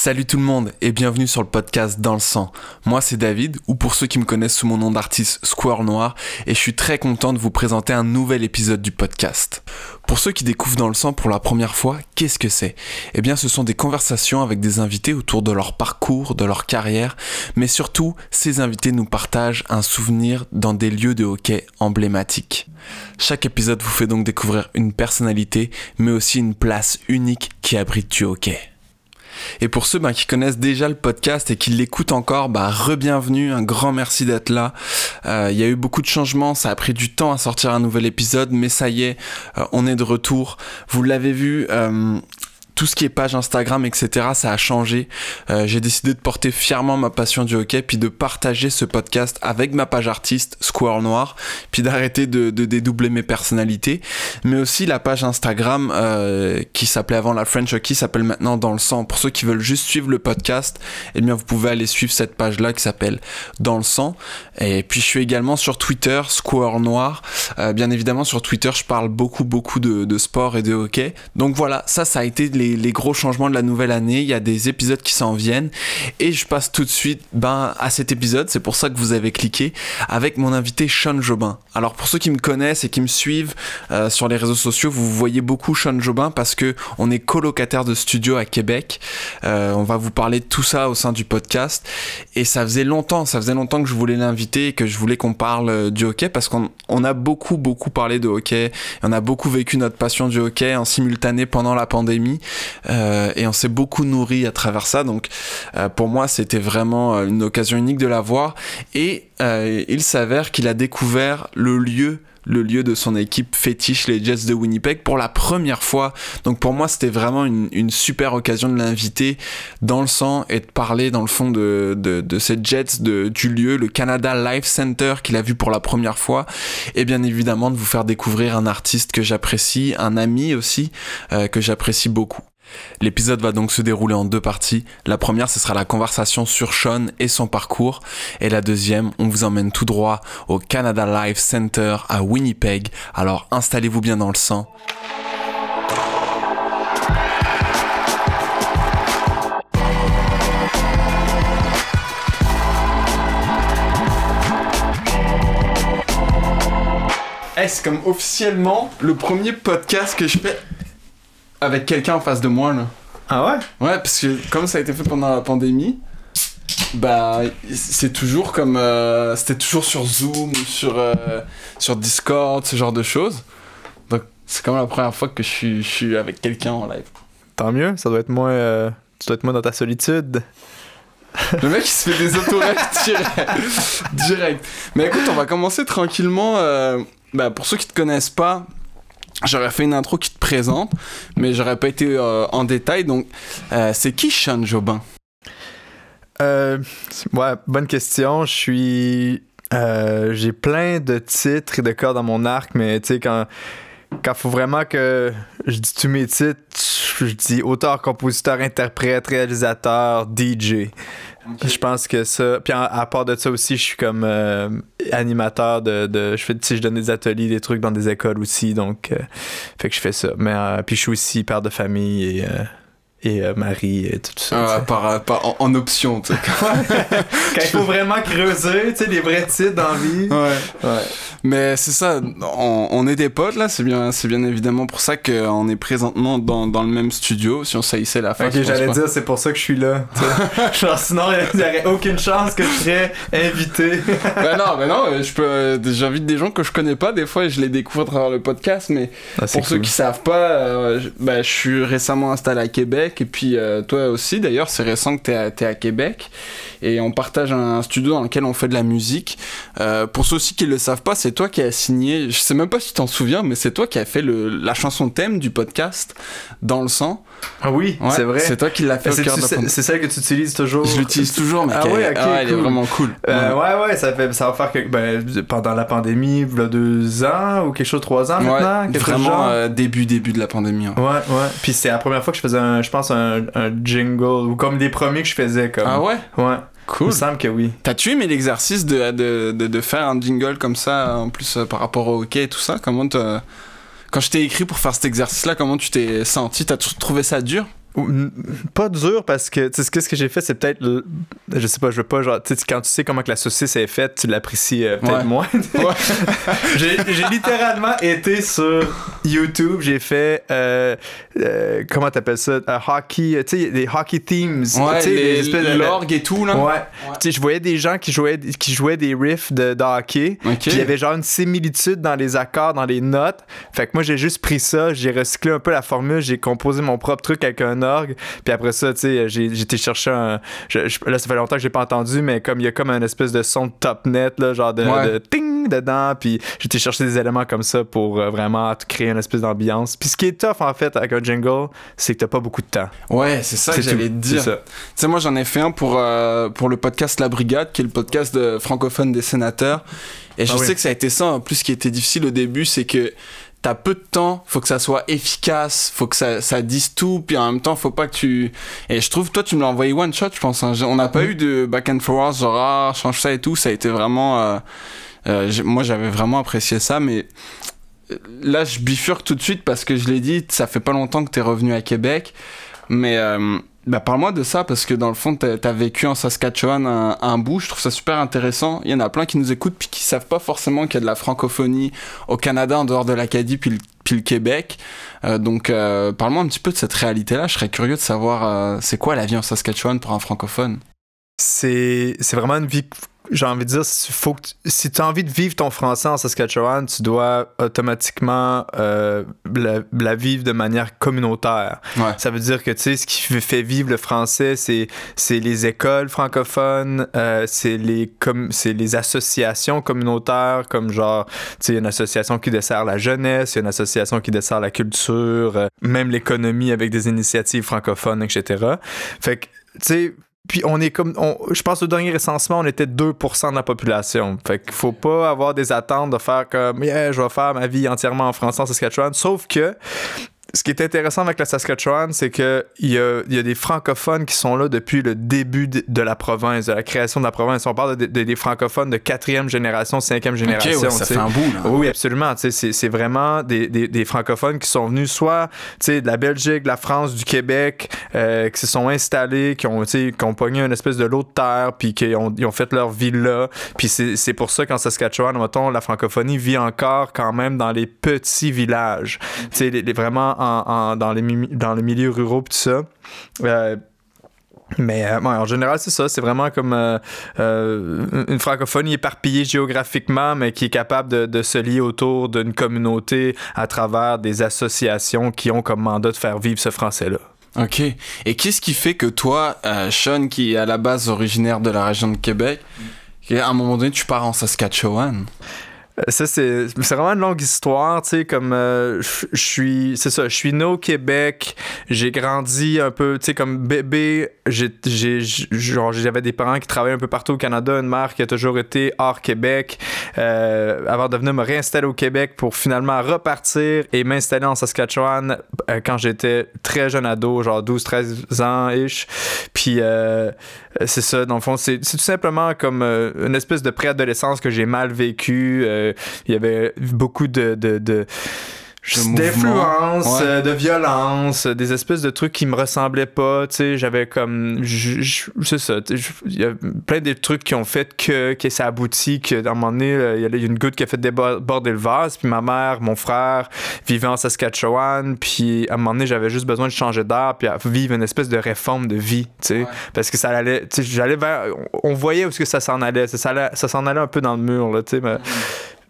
Salut tout le monde et bienvenue sur le podcast Dans le sang. Moi c'est David, ou pour ceux qui me connaissent sous mon nom d'artiste Square Noir, et je suis très content de vous présenter un nouvel épisode du podcast. Pour ceux qui découvrent Dans le sang pour la première fois, qu'est-ce que c'est? Eh bien ce sont des conversations avec des invités autour de leur parcours, de leur carrière, mais surtout ces invités nous partagent un souvenir dans des lieux de hockey emblématiques. Chaque épisode vous fait donc découvrir une personnalité, mais aussi une place unique qui abrite du hockey. Et pour ceux ben, qui connaissent déjà le podcast et qui l'écoutent encore, bah, re-bienvenue, un grand merci d'être là. Euh, il y a eu beaucoup de changements, ça a pris du temps à sortir un nouvel épisode, mais ça y est, euh, on est de retour. Vous l'avez vu, euh, tout ce qui est page Instagram, etc., ça a changé. Euh, j'ai décidé de porter fièrement ma passion du hockey, puis de partager ce podcast avec ma page artiste Square Noir, puis d'arrêter de, dédoubler mes personnalités, mais aussi la page Instagram euh, qui s'appelait avant la French Hockey s'appelle maintenant Dans le sang. Pour ceux qui veulent juste suivre le podcast, eh bien vous pouvez aller suivre cette page-là qui s'appelle Dans le sang. Et puis je suis également sur Twitter Square Noir. Euh, bien évidemment sur Twitter je parle beaucoup beaucoup de, de sport et de hockey. Donc voilà, ça ça a été les les, gros changements de la nouvelle année. Il y a des épisodes qui s'en viennent. Et je passe tout de suite ben, à cet épisode. C'est pour ça que vous avez cliqué avec mon invité Sean Jobin. Alors pour ceux qui me connaissent et qui me suivent euh, sur les réseaux sociaux, vous voyez beaucoup Sean Jobin parce que on est colocataire de studio à Québec. Euh, on va vous parler de tout ça au sein du podcast. Et ça faisait longtemps, ça faisait longtemps que je voulais l'inviter et que je voulais qu'on parle euh, du hockey parce qu'on on a beaucoup, beaucoup parlé de hockey. On a beaucoup vécu notre passion du hockey en simultané pendant la pandémie. Euh, et on s'est beaucoup nourri à travers ça. Donc euh, pour moi, c'était vraiment euh, une occasion unique de la voir. Et il s'avère qu'il a découvert le lieu le lieu de son équipe fétiche, les Jets de Winnipeg, pour la première fois. Donc pour moi, c'était vraiment une, super occasion de l'inviter dans le sang et de parler dans le fond de, de, ces Jets de, du lieu, le Canada Life Center qu'il a vu pour la première fois. Et bien évidemment de vous faire découvrir un artiste que j'apprécie, un ami aussi que j'apprécie beaucoup. L'épisode va donc se dérouler en deux parties. La première, ce sera la conversation sur Sean et son parcours. Et la deuxième, on vous emmène tout droit au Canada Life Center à Winnipeg. Alors installez-vous bien dans le sang. c'est comme officiellement le premier podcast que je fais avec quelqu'un en face de moi là. Ah ouais? Ouais, parce que comme ça a été fait pendant la pandémie, bah c'est toujours comme euh, c'était toujours sur Zoom ou sur euh, sur Discord, ce genre de choses. Donc c'est comme la première fois que je suis, je suis avec quelqu'un en live. Tant mieux, ça doit être moins euh, tu dois être moins dans ta solitude. Le mec il se fait des autorèques direct. direct. Mais écoute, on va commencer tranquillement bah, pour ceux qui te connaissent pas, J'aurais fait une intro qui te présente, mais j'aurais pas été euh, en détail. Donc, euh, c'est qui Sean Jobin? Euh, Ouais, bonne question. Je suis. Euh, j'ai plein de titres et de corps dans mon arc, mais tu sais, quand quand faut vraiment que je dis tous mes titres, je dis auteur, compositeur, interprète, réalisateur, DJ. Je pense que ça. Puis à, part de ça aussi, je suis comme euh, animateur de, de. Je fais, je donne des ateliers, des trucs dans des écoles aussi, donc euh, fait que je fais ça. Mais euh, puis je suis aussi père de famille et et euh, Marie et tout ça. Ah, par, en, option, tu sais. Quand il faut vraiment creuser, tu sais, les vrais titres dans la vie. Ouais. ouais. Mais c'est ça, on, on, est des potes là, c'est bien, c'est bien évidemment pour ça qu'on est présentement dans, dans, le même studio, si on saillissait la face. Ok, j'allais dire, c'est pour ça que je suis là. Genre, sinon, il n'y aurait aucune chance que je serais invité. ben non, ben non, je peux, j'invite des gens que je connais pas des fois et je les découvre à travers le podcast, mais ah, pour ceux qui savent pas, euh, ben, je suis récemment installé à Québec et puis euh, toi aussi d'ailleurs, c'est récent que tu es, à Québec. Et on partage un, studio dans lequel on fait de la musique. Euh, pour ceux aussi qui ne le savent pas, c'est toi qui as signé, je sais même pas si tu t'en souviens, mais c'est toi qui as fait la chanson thème du podcast Dans le sang. Ah oui, c'est vrai. C'est toi qui l'as fait C'est celle que tu utilises toujours. Je l'utilise toujours, mais ah, oui, ah, elle est vraiment cool. Euh, ouais, ouais, ça, fait, ça va faire que ben, pendant la pandémie, il y a deux ans ou quelque chose, trois ans maintenant. Vraiment euh, début, début de la pandémie. Ouais, ouais. Puis c'est la première fois que je faisais, un, je pense, un, un jingle ou comme des premiers que je faisais. Comme, ah ouais? Ouais. Cool. Il me semble que oui. T'as-tu aimé l'exercice de, de, de, de, faire un jingle comme ça, en plus euh, par rapport au hockey et tout ça? Comment Quand je t'ai écrit pour faire cet exercice-là, comment tu t'es senti? T'as trouvé ça dur? Pas dur parce que, tu sais, ce que j'ai fait, c'est peut-être, je sais pas, je veux pas, genre, tu sais, quand tu sais comment que la saucisse est faite, tu l'apprécies euh, peut-être moins. j'ai littéralement été sur YouTube, j'ai fait, euh, euh, comment t'appelles ça, hockey, tu sais, des hockey themes. Ouais, tu sais, les, l'orgue et tout, là. Ouais. Tu sais, je voyais des gens qui jouaient, qui jouaient des riffs de, hockey. Puis il y avait genre une similitude dans les accords, dans les notes. Fait que moi, j'ai juste pris ça, j'ai recyclé un peu la formule, j'ai composé mon propre truc avec un orgue. Puis après ça, tu sais, j'ai été chercher un. là, ça fait longtemps que j'ai pas entendu, mais comme il y a comme un espèce de son de top net, là, genre de, de ting dedans. Puis j'ai été chercher des éléments comme ça pour euh, vraiment créer une espèce d'ambiance. Puis ce qui est tough, en fait, avec un jingle, c'est que t'as pas beaucoup de temps. Ouais, c'est ça que j'allais te dire. Tu sais, moi, j'en ai fait un pour, euh, pour le podcast La Brigade, qui est le podcast de francophone des sénateurs. Et je ah sais que ça a été ça, en plus, ce qui était difficile au début, c'est que t'as peu de temps, faut que ça soit efficace, faut que ça, ça dise tout, puis en même temps, faut pas que tu... Et je trouve, toi, tu me l'as envoyé one shot, je pense. Hein. On n'a pas eu de back and forth, genre, ah, change ça et tout, ça a été vraiment... Euh, euh, moi, j'avais vraiment apprécié ça, mais euh, là, je bifurque tout de suite parce que je l'ai dit, ça fait pas longtemps que t'es revenu à Québec, mais... Bah, parle-moi de ça, parce que dans le fond, t'as as vécu en Saskatchewan un, bout, je trouve ça super intéressant. Il y en a plein qui nous écoutent puis qui savent pas forcément qu'il y a de la francophonie au Canada en dehors de l'Acadie puis le, puis le Québec. Euh, donc, euh, parle-moi un petit peu de cette réalité-là. Je serais curieux de savoir euh, c'est quoi la vie en Saskatchewan pour un francophone? C'est vraiment une vie j'ai envie de dire, faut que, si tu as envie de vivre ton français en Saskatchewan, tu dois automatiquement euh, la, vivre de manière communautaire. Ça veut dire que, tu sais, ce qui fait vivre le français, c'est, c'est les écoles francophones, euh, c'est, les c'est les associations communautaires, comme genre, tu sais, une association qui dessert la jeunesse, une association qui dessert la culture, euh, même l'économie avec des initiatives francophones, etc. Fait que, tu sais, puis on est comme, je pense au dernier recensement, on était 2% de la population. Fait qu'il faut pas avoir des attentes de faire comme, yeah, je vais faire ma vie entièrement en français en Saskatchewan. Sauf que ce qui est intéressant avec la Saskatchewan, c'est qu'il y a, y a des francophones qui sont là depuis le début de, la province, de la création de la province. On parle de, des francophones de quatrième génération, cinquième génération. ça fait un bout, là. Oui, absolument. C'est vraiment des, des, des, francophones qui sont venus soit de la Belgique, de la France, du Québec, euh, qui se sont installés, qui ont, qui ont pogné une espèce de lot de terre, puis qui ont, ils ont fait leur vie là. Puis c'est pour ça qu'en Saskatchewan, mettons, la francophonie vit encore quand même dans les petits villages. Sais, les, vraiment dans, les, dans le milieu rural tout ça. Euh, mais euh, en général, c'est ça. C'est vraiment comme euh, une francophonie éparpillée géographiquement, mais qui est capable de, de se lier autour d'une communauté à travers des associations qui ont comme mandat de faire vivre ce français-là. Ok. Et qu'est-ce qui fait que toi, Sean, qui est à la base originaire de la région de Québec, à un moment donné, tu pars en Saskatchewan? Ça, c'est vraiment une longue histoire, tu sais, comme euh, je suis, c'est ça, je suis né au Québec, j'ai grandi un peu, tu sais, comme bébé, j'avais des parents qui travaillaient un peu partout au Canada, une mère qui a toujours été hors Québec, euh, avant de venir me réinstaller au Québec pour finalement repartir et m'installer en Saskatchewan euh, quand j'étais très jeune ado, genre 12-13 ans-ish. Puis c'est ça, dans le fond, c'est tout simplement comme une espèce de préadolescence que j'ai mal vécu il y avait beaucoup de, de, de d'influence, euh, de violence, des espèces de trucs qui me ressemblaient pas, tu sais, j'avais comme c'est ça, il y a plein de trucs qui ont fait que que ça aboutit que un moment donné il y a une goutte qui a fait déborder le vase, puis ma mère, mon frère vivaient en Saskatchewan, puis à un moment donné j'avais juste besoin de changer d'air puis vivre une espèce de réforme de vie, tu sais, parce que ça allait tu sais, j'allais vers on voyait où ce que ça s'en allait, ça, ça s'en allait un peu dans le mur là, tu sais, mais mm.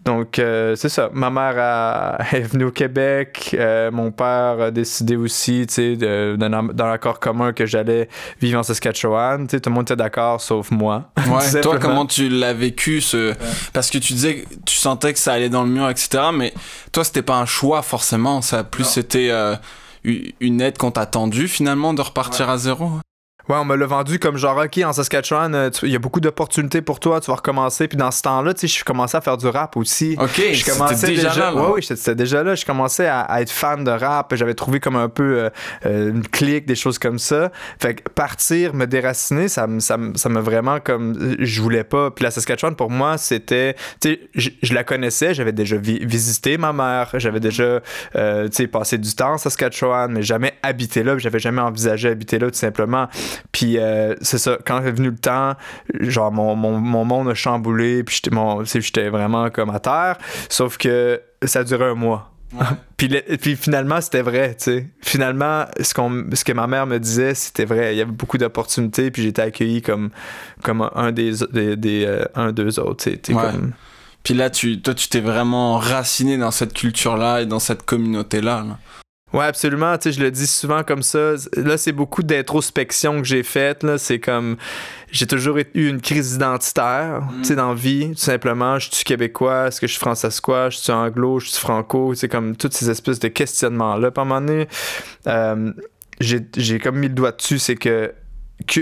Donc, euh, c'est ça. Ma mère est venue au Québec. Euh, mon père a décidé aussi, tu sais, dans l'accord commun que j'allais vivre en Saskatchewan. Tu sais, tout le monde était d'accord, sauf moi. Ouais, toi, comment tu l'as vécu ce... Parce que tu disais que tu sentais que ça allait dans le mur, etc. Mais toi, c'était pas un choix, forcément. Ça, plus, c'était euh, une aide qu'on t'a tendu, finalement, de repartir à zéro. Ouais, on me l'a vendu comme genre, OK, en Saskatchewan, euh, il y a beaucoup d'opportunités pour toi, tu vas recommencer. Puis dans ce temps-là, tu sais, je commençais à faire du rap aussi. OK, je commençais déjà, là. Ouais, oui, c'était déjà là. Je commençais à, être fan de rap. J'avais trouvé comme un peu euh, euh, une clique, des choses comme ça. Fait que partir, me déraciner, ça me ça, ça vraiment comme. Je voulais pas. Puis la Saskatchewan, pour moi, c'était. Tu sais, je, la connaissais, j'avais déjà visité ma mère, j'avais déjà, tu sais, passé du temps en Saskatchewan, mais jamais habité là. J'avais jamais envisagé habiter là, tout simplement. Puis euh, c'est ça, quand est venu le temps, genre mon, mon, mon monde a chamboulé, puis j'étais vraiment comme à terre. Sauf que ça a duré un mois. puis, puis, finalement, c'était vrai, tu sais. Finalement, ce, qu'on, ce que ma mère me disait, c'était vrai. Il y avait beaucoup d'opportunités, puis j'étais accueilli comme, comme un des, des, des euh, un, deux autres, tu sais. Comme... Puis là, tu, toi, tu t'es vraiment raciné dans cette culture-là et dans cette communauté-là. là Ouais, absolument. Tu sais, je le dis souvent comme ça. Là, c'est beaucoup d'introspection que j'ai faite. Là, c'est comme j'ai toujours eu une crise identitaire, mm. tu sais, dans la vie. Tout simplement, je suis québécois, est-ce que je suis françaiscois, je suis anglo, je suis franco? C'est comme toutes ces espèces de questionnements-là. Puis à un moment donné, euh, j'ai comme mis le doigt dessus, c'est que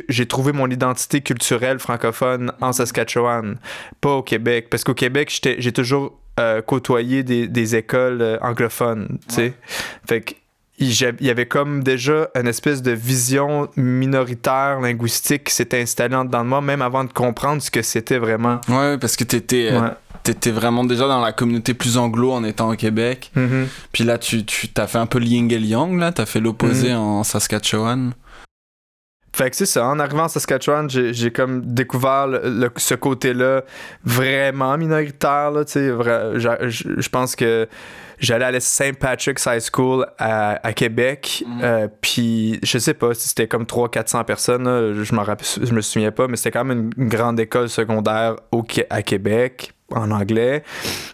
j'ai trouvé mon identité culturelle francophone en Saskatchewan, pas au Québec. Parce qu'au Québec, j'ai toujours euh, côtoyer des, des écoles euh, anglophones, tu sais. Fait que il y avait comme déjà une espèce de vision minoritaire linguistique qui s'était installée dans moi, même avant de comprendre ce que c'était vraiment. Ouais, parce que t'étais euh, étais vraiment déjà dans la communauté plus anglo en étant au Québec. Mm-hmm. Puis là, tu, tu as fait un peu le yin et le yang, là, t'as fait l'opposé mm-hmm. en Saskatchewan. Fait que c'est ça, en arrivant à Saskatchewan, j'ai comme découvert le, ce côté-là vraiment minoritaire. Là, je pense que j'allais à la St. Patrick's High School à, Québec. Mm. Euh, puis je sais pas si c'était comme 300-400 personnes, je, je me souviens pas, mais c'était quand même une, grande école secondaire au, à Québec en anglais.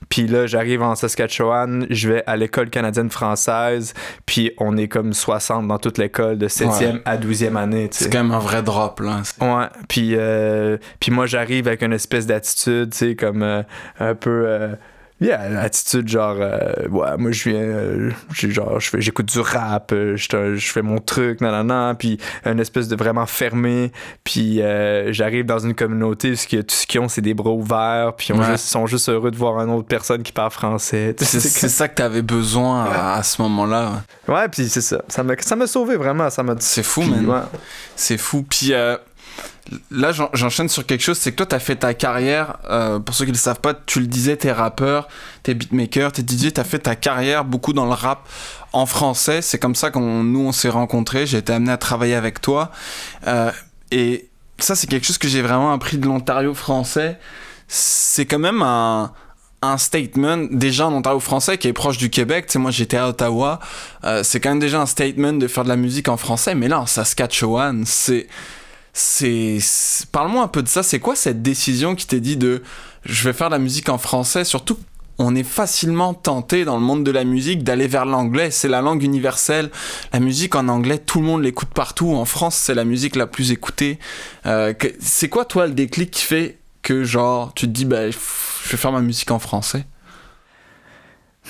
Puis là, j'arrive en Saskatchewan, je vais à l'école canadienne française, puis on est comme 60 dans toute l'école de 7e à 12e année. C'est quand même un vrai drop, là. Ouais, puis, euh, puis moi, j'arrive avec une espèce d'attitude, tu sais, comme euh, un peu... Euh, yeah, l'attitude genre euh, ouais moi je viens euh, genre j'écoute du rap euh, je, fais mon truc nanana puis une espèce de vraiment fermé puis j'arrive dans une communauté où tout ce qu'ils ont c'est des bras ouverts puis ils sont juste heureux de voir une autre personne qui parle français. C'est ça que t'avais besoin à, ce moment-là. Ouais puis c'est ça. Ça m'a ça m'a sauvé vraiment ça m'a c'est fou man. c'est fou. Puis là j'enchaîne sur quelque chose, c'est que toi tu as fait ta carrière, euh, pour ceux qui ne le savent pas, tu le disais, t'es rappeur, t'es beatmaker, t'es DJ, t'as fait ta carrière beaucoup dans le rap en français, c'est comme ça qu'on nous on s'est rencontrés, j'ai été amené à travailler avec toi, euh, et ça c'est quelque chose que j'ai vraiment appris de l'Ontario français, c'est quand même un, un statement déjà en Ontario français qui est proche du Québec. Tu sais, moi j'étais à Ottawa, euh, c'est quand même déjà un statement de faire de la musique en français, mais là en Saskatchewan, c'est c'est parle-moi un peu de ça. C'est quoi cette décision qui t'est dit de je vais faire la musique en français? Surtout on est facilement tenté dans le monde de la musique d'aller vers l'anglais. C'est la langue universelle. La musique en anglais tout le monde l'écoute partout. En France c'est la musique la plus écoutée. Euh, c'est quoi toi le déclic qui fait que genre tu te dis bah je vais faire ma musique en français?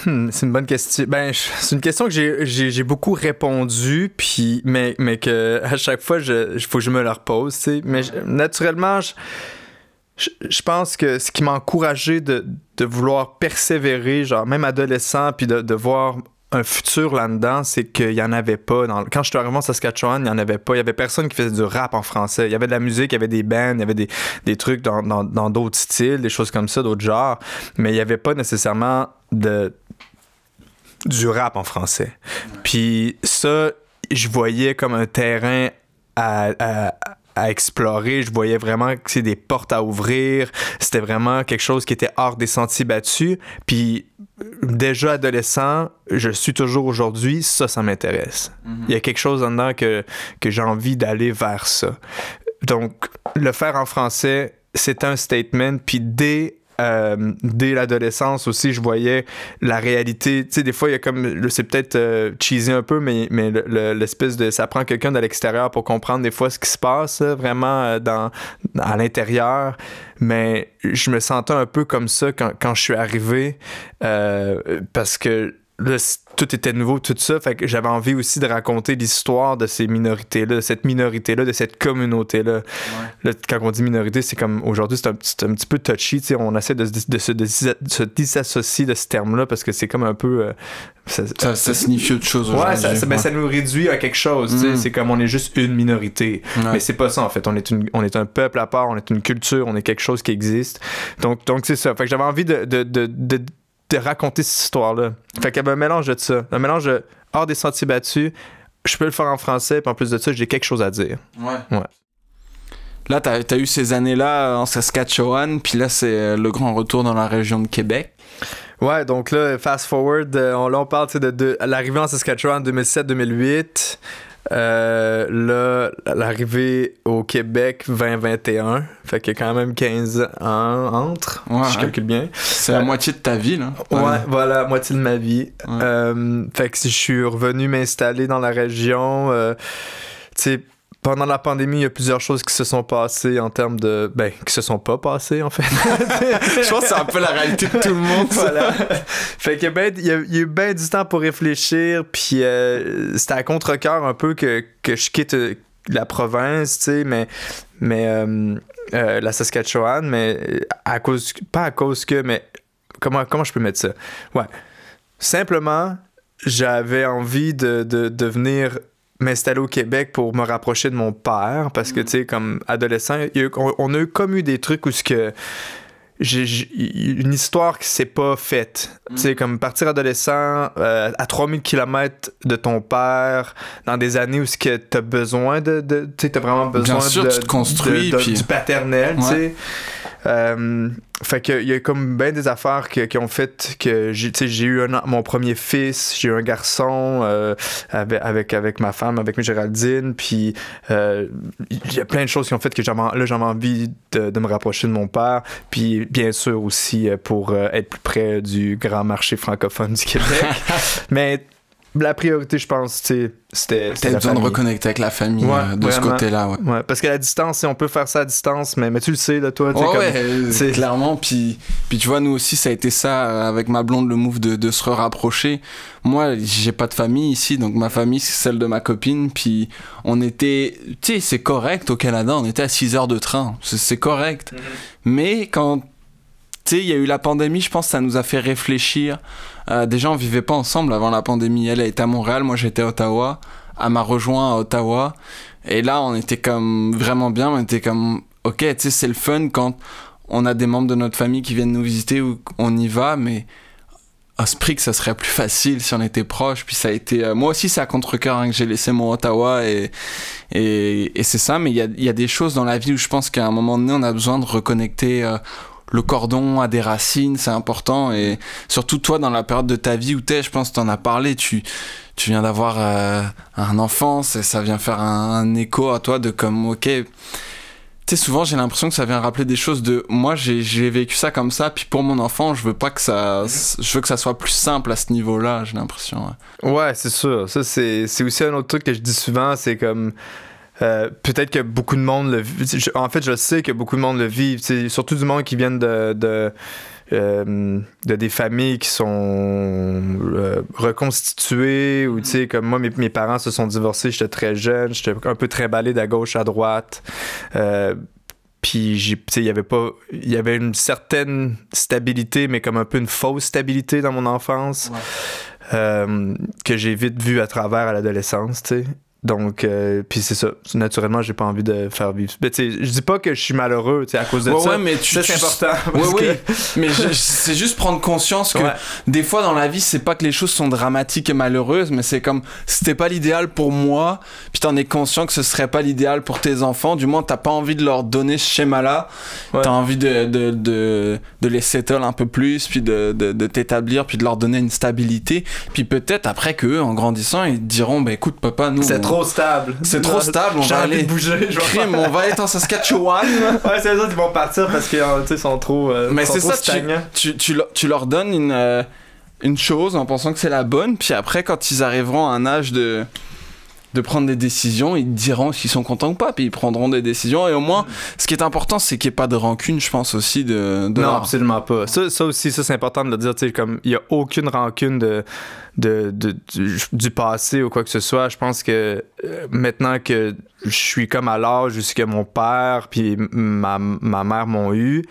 Hmm, c'est une bonne question. Ben, c'est une question que j'ai beaucoup répondu, puis mais, mais que à chaque fois, il faut que je me la repose. sais. Mais naturellement, je, je, pense que ce qui m'a encouragé de, de, vouloir persévérer, genre même adolescent, puis de, de voir un futur là-dedans, c'est qu'il n'y en avait pas. Quand je suis arrivé en Saskatchewan, il n'y en avait pas. Il y avait personne qui faisait du rap en français. Il y avait de la musique, il y avait des bands, il y avait des, des trucs dans d'autres dans, dans styles, des choses comme ça, d'autres genres. Mais il n'y avait pas nécessairement de du rap en français. Puis ça, je voyais comme un terrain à, à, à explorer. Je voyais vraiment que c'est des portes à ouvrir. C'était vraiment quelque chose qui était hors des sentiers battus. Puis déjà adolescent, je suis toujours aujourd'hui, ça, ça m'intéresse. Mhm. Il y a quelque chose en dedans que, que j'ai envie d'aller vers ça. Donc, le faire en français, c'est un statement. Puis dès euh, dès l'adolescence aussi, je voyais la réalité. Tu sais, des fois, il y a comme. C'est peut-être euh, cheesy un peu, mais, mais l'espèce de. Ça prend quelqu'un de l'extérieur pour comprendre des fois ce qui se passe vraiment euh, dans, à l'intérieur. Mais je me sentais un peu comme ça quand, quand je suis arrivé parce que là, tout était nouveau, tout ça. Fait que j'avais envie aussi de raconter l'histoire de ces minorités-là, de cette minorité-là, de cette communauté-là. Là, quand on dit minorité, c'est comme aujourd'hui, c'est un, un, petit peu touchy. on essaie de, de, se, de, se disassocier de ce terme-là parce que c'est comme un peu. Euh, ça, ça, signifie autre chose. Ouais, ça, ben, ça, nous réduit à quelque chose. Mm. C'est comme on est juste une minorité. Mais c'est pas ça en fait. On est, une, on est un peuple à part, on est une culture, on est quelque chose qui existe. Donc, donc c'est ça. Fait que j'avais envie de, de, de de raconter cette histoire-là. Fait qu'il y avait un mélange de ça. Un mélange de hors des sentiers battus, je peux le faire en français, puis en plus de ça, j'ai quelque chose à dire. Ouais. ouais. Là, tu as, eu ces années-là en Saskatchewan, puis là, c'est euh, le grand retour dans la région de Québec. Ouais, donc là, fast forward, euh, on, là, on parle de, de l'arrivée en Saskatchewan 2007-2008. Euh, là, l'arrivée au Québec 2021, fait qu'il y a quand même 15 ans entre, si je calcule bien. C'est la euh, moitié de ta vie, là. Ouais, voilà, moitié de ma vie. Euh, fait que si je suis revenu m'installer dans la région, tu sais, pendant la pandémie, il y a plusieurs choses qui se sont passées en termes de. Ben, qui se sont pas passées, en fait. je pense que c'est un peu la réalité de tout le monde. voilà. Fait que ben, il y, a, eu bien du temps pour réfléchir, puis euh, c'était à contre-coeur un peu que, que je quitte euh, la province, tu sais, mais. Mais. Euh, la Saskatchewan, mais à cause. Pas à cause que, mais. Comment, comment je peux mettre ça? Ouais. Simplement, j'avais envie de, de devenir m'installer au Québec pour me rapprocher de mon père parce que, mm. tu sais, comme adolescent, on, a eu comme eu des trucs où ce que j'ai une histoire qui s'est pas faite. Mm. Tu sais, comme partir adolescent euh, à 3000 km de ton père, dans des années où ce que t'as besoin de... de tu sais, t'as vraiment besoin de, tu te construis, du paternel, tu sais. Euh, fait qu'il y a comme bien des affaires qui, ont fait que j'ai eu mon premier fils, j'ai eu un garçon euh, avec, avec, ma femme, avec Géraldine, puis euh, il y a plein de choses qui ont fait que j'avais j'avais envie de, de, me rapprocher de mon père, puis bien sûr aussi pour être plus près du grand marché francophone du Québec. Mais la priorité, je pense, c'était. T'as besoin de reconnecter avec la famille euh, de ce côté-là, ouais. ouais. Parce qu'à la distance, on peut faire ça à distance, mais, mais tu le sais, là, toi. Ouais, c'est clairement. Puis, puis tu vois, nous aussi, ça a été ça euh, avec ma blonde, le move de, de se rapprocher. Moi, j'ai pas de famille ici, donc ma famille, c'est celle de ma copine. Puis on était. Tu sais, c'est correct au Canada, on était à 6 heures de train. C'est correct. Mm-hmm. Mais quand tu sais, il y a eu la pandémie, je pense que ça nous a fait réfléchir. Euh, déjà, on vivait pas ensemble avant la pandémie. Elle était à Montréal, moi j'étais à Ottawa. Elle m'a rejoint à Ottawa. Et là, on était comme vraiment bien. On était comme, ok, tu sais, c'est le fun quand on a des membres de notre famille qui viennent nous visiter ou on y va, mais à ce prix que ça serait plus facile si on était proche. Puis ça a été. Euh, moi aussi, c'est à contre-coeur hein, que j'ai laissé mon Ottawa et, et, c'est ça. Mais il y a, y a, des choses dans la vie où je pense qu'à un moment donné, on a besoin de reconnecter. Euh, le cordon a des racines, c'est important. Et surtout toi, dans la période de ta vie où t'es, je pense t'en as parlé, tu, tu viens d'avoir euh, un enfant, ça vient faire un, écho à toi de comme, ok. Tu sais, souvent j'ai l'impression que ça vient rappeler des choses de moi j'ai vécu ça comme ça, puis pour mon enfant, je veux pas que ça. Je veux que ça soit plus simple à ce niveau-là, j'ai l'impression. Ouais, c'est sûr. Ça, c'est aussi un autre truc que je dis souvent, c'est comme euh, peut-être que beaucoup de monde le vit. En fait, je sais que beaucoup de monde le vit. Surtout du monde qui viennent de, de, euh, des familles qui sont euh, reconstituées ou tu sais comme moi mes, mes, parents se sont divorcés j'étais très jeune j'étais un peu trimballé de gauche à droite puis il y avait pas il y avait une certaine stabilité mais comme un peu une fausse stabilité dans mon enfance que j'ai vite vu à travers à l'adolescence tu sais donc, euh, puis c'est ça. Naturellement, j'ai pas envie de faire vivre. Mais tu sais, je dis pas que je suis malheureux, tu sais, à cause de ouais, ça. Ouais, mais tu, c'est important. Ouais, oui. Mais c'est juste prendre conscience que des fois dans la vie, c'est pas que les choses sont dramatiques et malheureuses, mais c'est comme c'était pas l'idéal pour moi, puis t'en es conscient que ce serait pas l'idéal pour tes enfants. Du moins, t'as pas envie de leur donner ce schéma-là. T'as envie de, de, de, de, les settle un peu plus, puis de, de, de t'établir, puis de leur donner une stabilité. Puis peut-être après qu'eux, en grandissant, ils diront, bah écoute, papa, nous trop stable. C'est trop stable, on va aller. bouger. Crime, on va être en Saskatchewan. ouais, c'est autres, ils vont partir parce qu'ils euh, sont trop. Euh, Mais c'est ça, tu, tu, tu, leur donnes une, euh, une chose en pensant que c'est la bonne, puis après, quand ils arriveront à un âge de de prendre des décisions, ils diront s'ils sont contents ou pas, puis ils prendront des décisions. Et au moins, ce qui est important, c'est qu'il n'y ait pas de rancune, je pense aussi, de. de non, leur- absolument pas. Ça, ça aussi, ça c'est important de le dire. Comme il n'y a aucune rancune de, de, de- du, du passé ou quoi que ce soit. Je pense que euh, maintenant que je suis comme à l'âge que mon père puis ma, ma mère m'ont eu,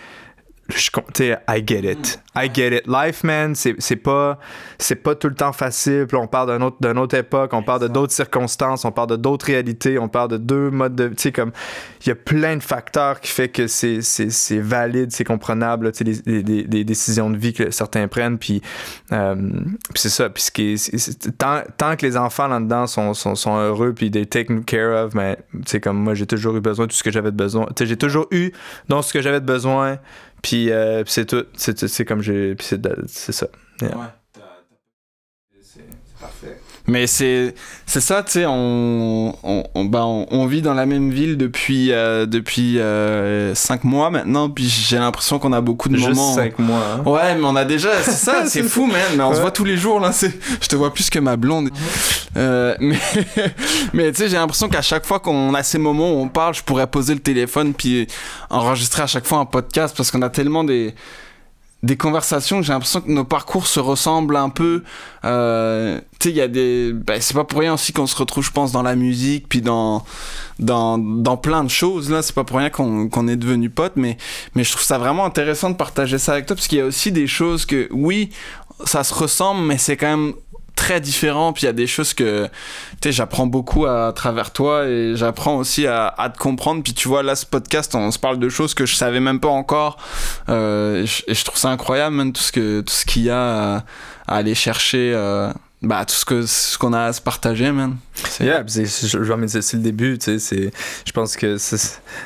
je sais, I get it. I get it. Life, man, c'est c'est pas, c'est pas tout le temps facile. Puis on parle d'une autre, d'une autre époque, on parle de d'autres circonstances, on parle de d'autres réalités, on parle de deux modes de. Tu sais, comme. Il y a plein de facteurs qui fait que c'est c'est- c'est valide, c'est comprenable, tu sais, les décisions de vie que certains prennent. Puis, euh, puis c'est ça. Puis ce qui est- tant, tant que les enfants là-dedans sont, sont, sont heureux, puis they taken care of, mais tu sais, comme moi, j'ai toujours eu besoin de tout ce que j'avais de besoin. Tu sais, j'ai toujours eu donc ce que j'avais de besoin. Puis, euh, c'est tout. C'est comme j'ai. Puis c'est ça. Yeah. Mais c'est ça, tu sais, on, on, on, ben, on, on vit dans la même ville depuis, euh, depuis euh, cinq mois maintenant, puis j'ai l'impression qu'on a beaucoup de Juste moments. cinq mois. hein. Ouais, mais on a déjà, c'est ça, c'est fou, man. Mais on se voit tous les jours, là. Je te vois plus que ma blonde. Euh, mais, mais tu sais, j'ai l'impression qu'à chaque fois qu'on a ces moments où on parle, je pourrais poser le téléphone puis enregistrer à chaque fois un podcast parce qu'on a tellement des, des conversations j'ai l'impression que nos parcours se ressemblent un peu. Euh, tu sais, il y a des, ben, c'est pas pour rien aussi qu'on se retrouve, je pense, dans la musique puis dans, dans, dans plein de choses, là. C'est pas pour rien qu'on, qu'on est devenus potes, mais, mais je trouve ça vraiment intéressant de partager ça avec toi parce qu'il y a aussi des choses que, oui, ça se ressemble, mais c'est quand même très différent. Puis il y a des choses que, tu sais, j'apprends beaucoup à travers toi et j'apprends aussi à, à te comprendre. Puis tu vois, là, ce podcast, on se parle de choses que je savais même pas encore. Euh, et, je, et je trouve ça incroyable, man, tout ce que tout ce qu'il y a à, à aller chercher. euh, bah, tout ce que ce qu'on a à se partager, man. C'est- Yeah, c'est- le début, tu sais, c'est- je pense que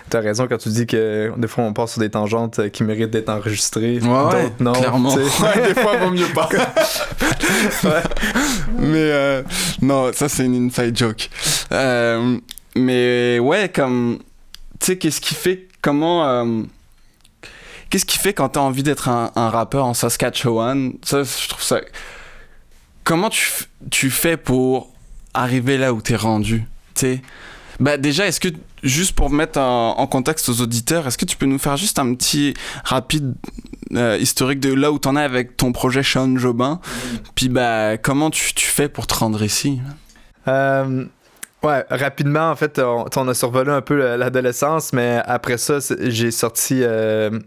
t'as raison quand tu dis que des fois on part sur des tangentes qui méritent d'être enregistrées, Ouais, non, clairement. Ouais, des fois, vaut mieux pas. Mais euh, non, ça c'est une inside joke. Euh, mais ouais, comme tu sais, qu'est-ce qui fait, comment, euh, qu'est-ce qui fait quand t'as envie d'être un, rappeur en Saskatchewan? Ça, je trouve ça. Comment tu, tu fais pour arriver là où t'es rendu Tu bah déjà, est-ce que juste pour mettre en contexte aux auditeurs, est-ce que tu peux nous faire juste un petit rapide euh, historique de là où t'en es avec ton projet Sean Jobin Puis bah comment tu, tu fais pour te rendre ici? Euh, ouais, rapidement, en fait, on, on a survolé un peu l'adolescence, mais après ça, j'ai sorti. euh,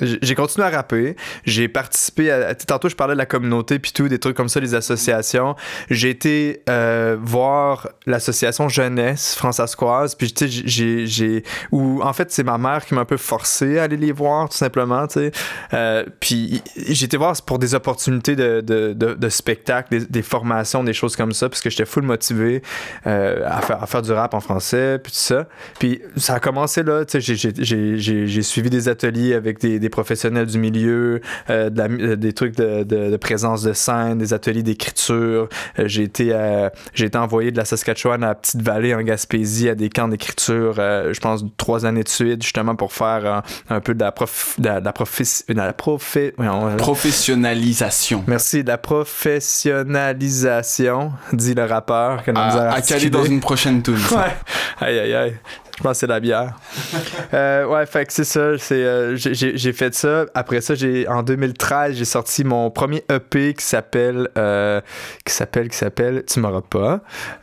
j'ai continué à rapper. J'ai participé à. Tantôt, je parlais de la communauté, puis tout, des trucs comme ça, les associations. J'ai été euh, voir l'association Jeunesse Françaiscoise, puis tu sais, j'ai. j'ai- en fait, c'est ma mère qui m'a un peu forcé à aller les voir, tout simplement, tu sais. Euh, puis j'ai été voir pour des opportunités de, de, de, de spectacle, des, formations, des choses comme ça, parce que j'étais full motivé euh, à, faire, à faire du rap en français, puis tout ça. Puis ça a commencé là, tu sais, j'ai- j'ai- suivi des ateliers avec des professionnels du milieu, euh, de la mu- euh, des trucs de, de, de présence de scène, des ateliers d'écriture. Euh, j'ai été, euh, j'ai été envoyé de la Saskatchewan à la Petite-Vallée en Gaspésie à des camps d'écriture, je pense trois années de suite, justement pour faire un peu de la prof, de la, de la professe- de la profé- voyons, Professionnalisation. Merci, de la professionnalisation, dit le rappeur. Que À, à caler dans une prochaine tune. Ouais. Aïe, aïe, aïe. Je pense que c'est la bière. Euh, ouais, fait que c'est ça. C'est, euh, j'ai- fait ça. Après ça, j'ai en 2013, j'ai sorti mon premier EP qui s'appelle euh, qui s'appelle qui s'appelle Tu m'auras pas.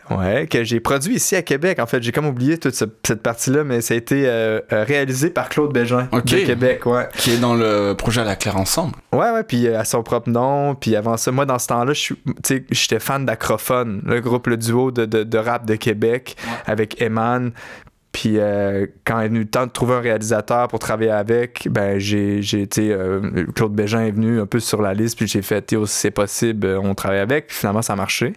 Ouais, que j'ai produit ici à Québec. En fait, j'ai comme oublié toute ce- cette partie-là, mais ça a été réalisé par Claude Bégin de Québec. Ouais. Qui est dans le projet à la Claire ensemble. Ouais, ouais, puis à son propre nom. Puis avant ça, moi, dans ce temps-là, j'étais fan d'Acrophone, le groupe, le duo de, de, de rap de Québec avec Eman. Puis euh, quand est venu le temps de trouver un réalisateur pour travailler avec, ben j'ai été euh, Claude Bégin est venu un peu sur la liste puis j'ai fait Théo si c'est possible, euh, on travaille avec. Puis finalement ça a marché.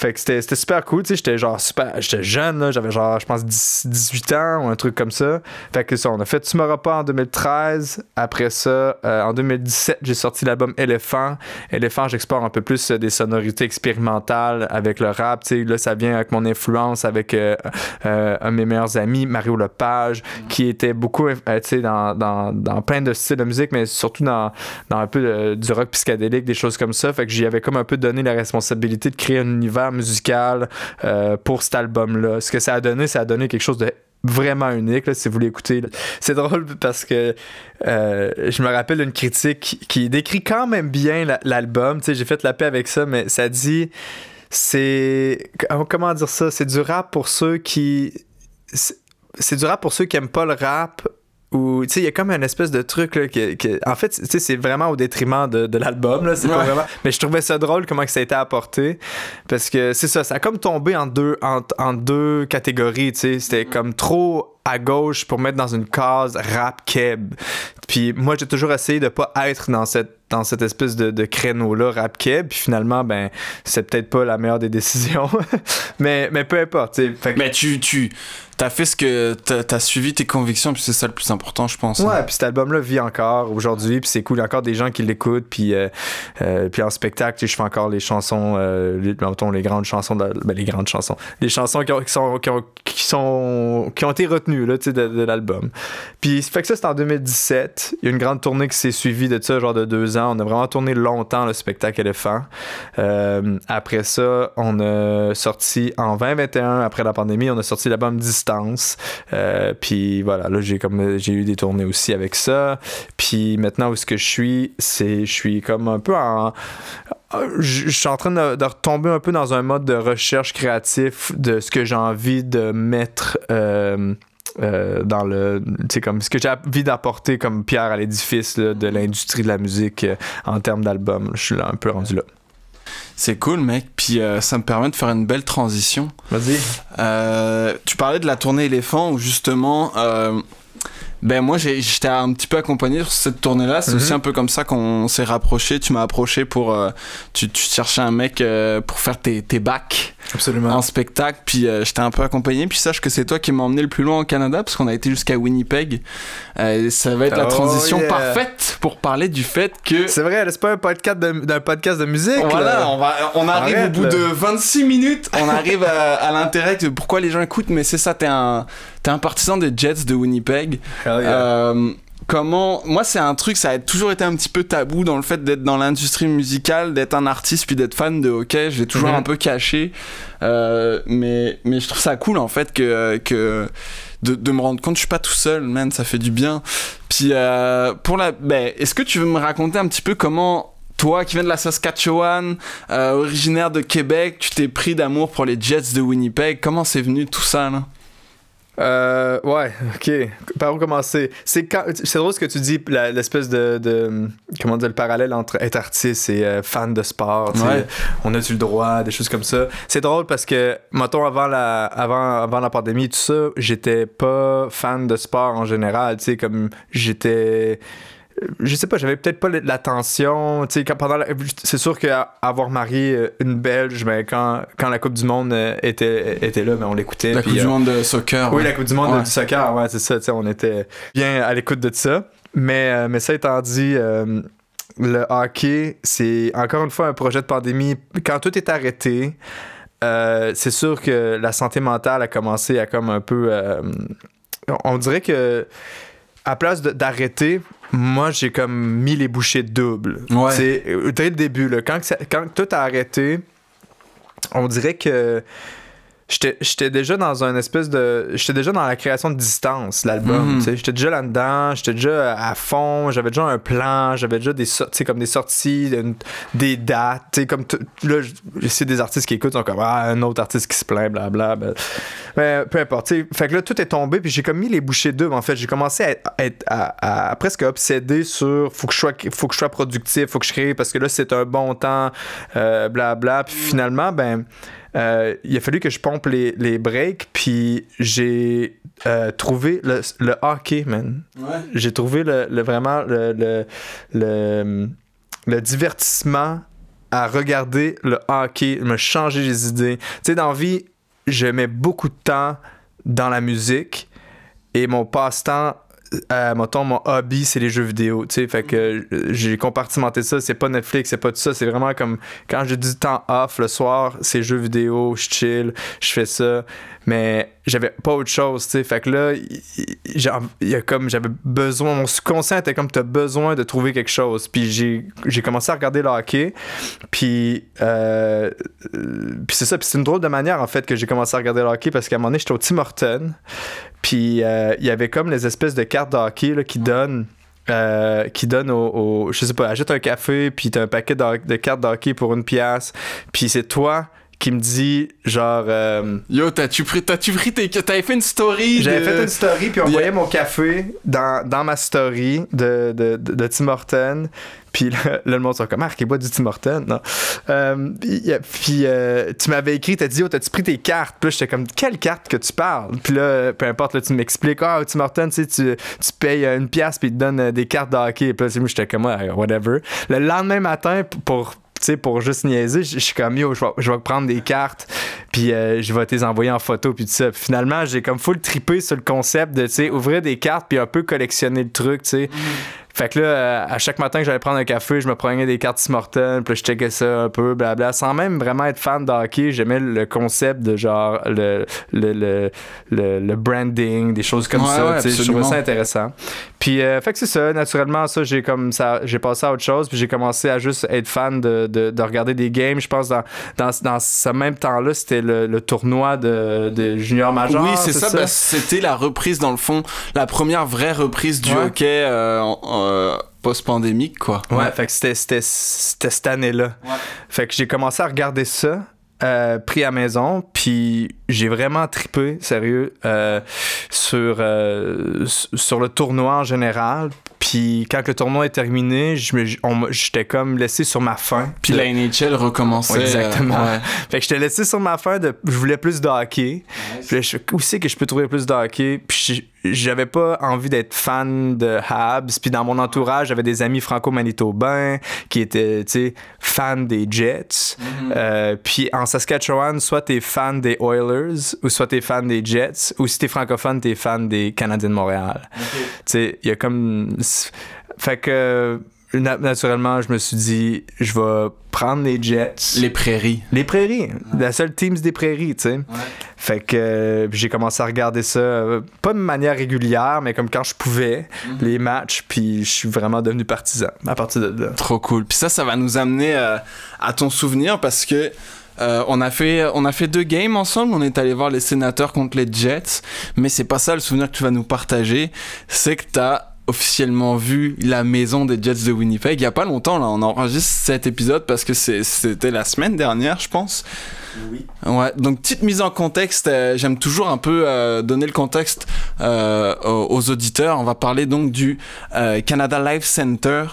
Fait que c'était super cool, tu sais, j'étais genre super, j'étais jeune là, j'avais genre je pense 10 18 ans ou un truc comme ça. Fait que ça on a fait Tu m'auras pas en 2013, après ça euh, en 2017, j'ai sorti l'album Éléphant. Éléphant, j'explore un peu plus euh, des sonorités expérimentales avec le rap, tu sais, là ça vient avec mon influence avec euh, euh, un de mes meilleurs amis, Mario Lepage, qui était beaucoup tu sais, dans, dans, dans plein de styles de musique, mais surtout dans, dans un peu du rock psychédélique, des choses comme ça. Fait que j'y avais comme un peu donné la responsabilité de créer un univers univers musical euh, pour cet album-là. Ce que ça a donné, ça a donné quelque chose de vraiment unique là, si vous l'écoutez. C'est drôle parce que euh, je me rappelle d'une critique qui décrit quand même bien l'album. J'ai fait la paix avec ça, mais ça dit c'est comment dire ça? C'est du rap pour ceux qui c'est du rap pour ceux qui aiment pas le rap ou tu sais il y a comme un espèce de truc là que, en fait tu sais c'est vraiment au détriment de, de l'album là c'est pas vraiment mais je trouvais ça drôle comment que ça a été apporté parce que c'est ça ça a comme tombé en deux en, en deux catégories tu sais c'était mm. comme trop à gauche pour mettre dans une case rap keb puis moi j'ai toujours essayé de pas être dans cette dans cette espèce de, de créneau-là, rap puis finalement, ben, c'est peut-être pas la meilleure des décisions. mais, mais peu importe. Mais tu, tu, t'as fait ce que t'as as suivi tes convictions puis c'est ça le plus important je pense ouais puis cet album là vit encore aujourd'hui puis c'est cool. Il y a encore des gens qui l'écoutent puis euh, euh, puis en spectacle je fais encore les chansons euh, les, les grandes chansons ben, les grandes chansons les chansons qui, sont, qui, ont, qui sont qui ont été retenues là de, de l'album. Puis fait que ça c'est en 2017 il y a une grande tournée qui s'est suivie de ça genre de deux ans on a vraiment tourné longtemps le spectacle éléphant. Après ça on a sorti en 2021 après la pandémie on a sorti l'album Distance. Euh, puis voilà, là, j'ai j'ai eu des tournées aussi avec ça. Puis maintenant, où ce que je suis, c'est je suis comme un peu en je suis en train de, retomber un peu dans un mode de recherche créatif de ce que j'ai envie de mettre euh, euh, dans le comme ce que j'ai envie d'apporter comme pierre à l'édifice de l'industrie de la musique en termes d'album je suis là un peu rendu là c'est cool, mec. Puis euh, ça me permet de faire une belle transition. Vas-y. Euh, tu parlais de la tournée éléphant où justement. Euh, ben moi j'étais un petit peu accompagné sur cette tournée là c'est aussi mhm. un peu comme ça qu'on s'est rapproché tu m'as approché pour tu, tu, cherchais un mec pour faire tes, tes bacs Absolument. en spectacle. Puis euh, j'étais un peu accompagné. Puis sache que c'est toi qui m'as emmené le plus loin au Canada parce qu'on a été jusqu'à Winnipeg. Euh, ça va être la oh, transition parfaite pour parler du fait que. C'est vrai, c'est pas un podcast de, podcast de musique. Voilà, on, va, on arrive au bout de 26 minutes. On arrive à, l'intérêt de pourquoi les gens écoutent. Mais c'est ça, t'es un, es un partisan des Jets de Winnipeg. Euh, comment moi c'est un truc ça a toujours été un petit peu tabou dans le fait d'être dans l'industrie musicale d'être un artiste puis d'être fan de hockey je l'ai toujours mhm. un peu caché euh, mais mais je trouve ça cool en fait que que de, de, me rendre compte je suis pas tout seul man ça fait du bien puis euh, pour la ben est-ce que tu veux me raconter un petit peu comment toi qui viens de la Saskatchewan, euh, originaire de Québec, tu t'es pris d'amour pour les Jets de Winnipeg? Comment c'est venu tout ça là? Euh, ouais, ok. Par où commencer? C'est c'est drôle ce que tu dis, l'espèce de, de, comment dire, le parallèle entre être artiste et euh, fan de sport. On a-tu le droit, des choses comme ça. C'est drôle parce que, mettons, avant la, avant, avant la pandémie, tout ça, j'étais pas fan de sport en général. Tu sais, comme j'étais je sais pas, j'avais peut-être pas l'attention. C'est sûr qu'avoir marié euh, une Belge, ben, quand, quand la Coupe du Monde euh, était, était là, ben, on l'écoutait. La Coupe du euh, Monde de soccer. Oui, la Coupe du Monde de soccer, ouais, c'est ça. On était bien à l'écoute de ça. Mais, mais ça étant dit, le hockey, c'est encore une fois un projet de pandémie. Quand tout est arrêté, c'est sûr que la santé mentale a commencé à comme un peu. on dirait que à place d'arrêter, moi, j'ai comme mis les bouchées doubles. C'est euh, dès le début, là, quand, quand tout a arrêté, on dirait que j'étais déjà dans un espèce de j'étais déjà dans la création de distance l'album mhm. j'étais déjà là dedans j'étais déjà à fond j'avais déjà un plan j'avais déjà des sorties comme des sorties des dates comme là c'est des artistes qui écoutent sont comme ah, un autre artiste qui se plaint bla ben, mais peu importe fait que là tout est tombé puis j'ai comme mis les bouchées deux en fait. J'ai commencé à être à, presque obsédé sur faut que je sois faut que je sois productif faut que je crée parce que là c'est un bon temps euh, bla bla. Puis finalement ben euh, il a fallu que je pompe les, les breaks, puis j'ai euh, trouvé le, le, hockey, man. J'ai trouvé le, le vraiment le, le, divertissement à regarder le hockey, me changer les idées. Tu sais, dans vie, je mets beaucoup de temps dans la musique et mon passe-temps euh, mettons, mon hobby, c'est les jeux vidéo, tu sais, fait que j'ai compartimenté ça, c'est pas Netflix, c'est pas tout ça, c'est vraiment comme, quand j'ai du temps off le soir, c'est jeux vidéo, je chill, je fais ça, mais j'avais pas autre chose, tu sais. Fait que là, il y a comme, j'avais besoin, mon subconscient était comme, t'as besoin de trouver quelque chose. Puis j'ai commencé à regarder le hockey, puis, euh, puis c'est ça, puis c'est une drôle de manière, en fait, que j'ai commencé à regarder le hockey, parce qu'à un moment donné, j'étais au Tim Horton, puis euh, il y avait comme les espèces de cartes de hockey là, qui donnent euh, qui donne au, Je sais pas, achète un café, puis t'as un paquet de, cartes d'hockey pour une pièce, puis c'est toi qui me dit genre euh, yo t'as-tu pris t'as-tu pris t'avais fait une story j'avais fait une story puis on voyait mon café dans, dans ma story de, de, de, Tim Horton puis là, le monde sont comme Marc, il boit du Tim Horton non? Euh, puis, euh, tu m'avais écrit t'as dit oh t'as-tu pris tes cartes? Puis j'étais comme quelle carte que tu parles? Puis là peu importe là, tu m'expliques ah Tim Horton tu sais tu, tu payes une pièce puis ils te donnent des cartes de hockey. Puis là moi j'étais comme whatever. Le lendemain matin pour sais, pour juste niaiser, je suis comme yo, je vais, prendre des cartes, puis euh, je vais te les envoyer en photo, puis tout ça. finalement, j'ai comme full trippé sur le concept de, tu sais, ouvrir des cartes, puis un peu collectionner le truc, tu sais. Mm-hmm. Fait que là, euh, à chaque matin que j'allais prendre un café, je me prenais des cartes Morton, puis je checkais ça un peu, blabla. Sans même vraiment être fan de hockey, j'aimais le concept de genre le, le, le, le, branding, des choses comme ça. je trouvais ça intéressant. Puis, euh, fait que c'est ça, naturellement, ça, j'ai comme ça, j'ai passé à autre chose, puis j'ai commencé à juste être fan de, de, de regarder des games. Je pense dans, dans, dans ce même temps-là, c'était le, le, tournoi de, de junior major. Oui, c'est ça, c'était la reprise, dans le fond, la première vraie reprise du hockey euh, euh, post-pandémique, quoi. Ouais, fait que c'était cette année-là. Fait que j'ai commencé à regarder ça. Euh, pris à maison, puis j'ai vraiment tripé, sérieux, euh, sur, sur le tournoi en général. Puis quand le tournoi est terminé, j'étais comme laissé sur ma faim. Puis la NHL recommençait. exactement. Fait que j'étais laissé sur ma faim de je voulais plus de hockey. Puis je, où c'est que je peux trouver plus de hockey? Puis j'avais pas envie d'être fan de Habs. Puis dans mon entourage, j'avais des amis franco-manitobains qui étaient, tu sais, fans des Jets. Mm-hmm. Euh, puis en Saskatchewan, soit t'es fan des Oilers ou soit t'es fan des Jets. Ou si t'es francophone, t'es fan des Canadiens de Montréal. Tu sais, il y a comme fait que naturellement, je me suis dit, je vais prendre les Jets. Les prairies. Les prairies. La seule team des prairies, tu sais. Fait que j'ai commencé à regarder ça, euh, pas de manière régulière, mais comme quand je pouvais, mhm. les matchs, puis je suis vraiment devenu partisan à partir de là. Trop cool. Puis ça, ça va nous amener euh, à ton souvenir parce que euh, on, a fait, on a fait deux games ensemble. On est allé voir les sénateurs contre les Jets. Mais c'est pas ça le souvenir que tu vas nous partager. C'est que t'as officiellement vu la maison des Jets de Winnipeg. Il y a pas longtemps là on enregistre cet épisode parce que c'était la semaine dernière je pense oui. Ouais, donc petite mise en contexte, euh, j'aime toujours un peu euh, donner le contexte euh, aux, auditeurs. On va parler donc du Canada Life Center,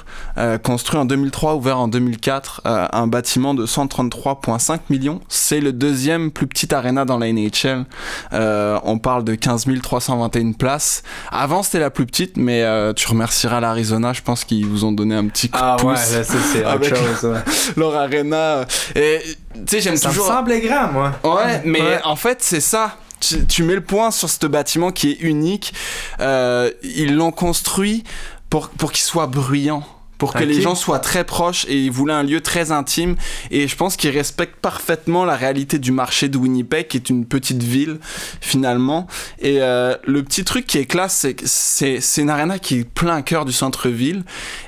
construit en 2003, ouvert en 2004, un bâtiment de 133,5 millions. C'est le deuxième plus petit arena dans la NHL. on parle de 15 321 places. Avant c'était la plus petite, mais tu remercieras l'Arizona, je pense qu'ils vous ont donné un petit coup de ah, pouce. Ouais, c'est autre chose. leur arena. Et sais, j'aime toujours. Ça me semblait grand, moi. Ouais, mais en fait, c'est ça. Tu, mets le point sur ce bâtiment qui est unique. Euh, ils l'ont construit pour, pour qu'il soit bruyant pour que les gens soient très proches et ils voulaient un lieu très intime. Et je pense qu'ils respectent parfaitement la réalité du marché de Winnipeg qui est une petite ville finalement. Et euh, le petit truc qui est classe c'est que c'est une arena qui est plein cœur du centre-ville.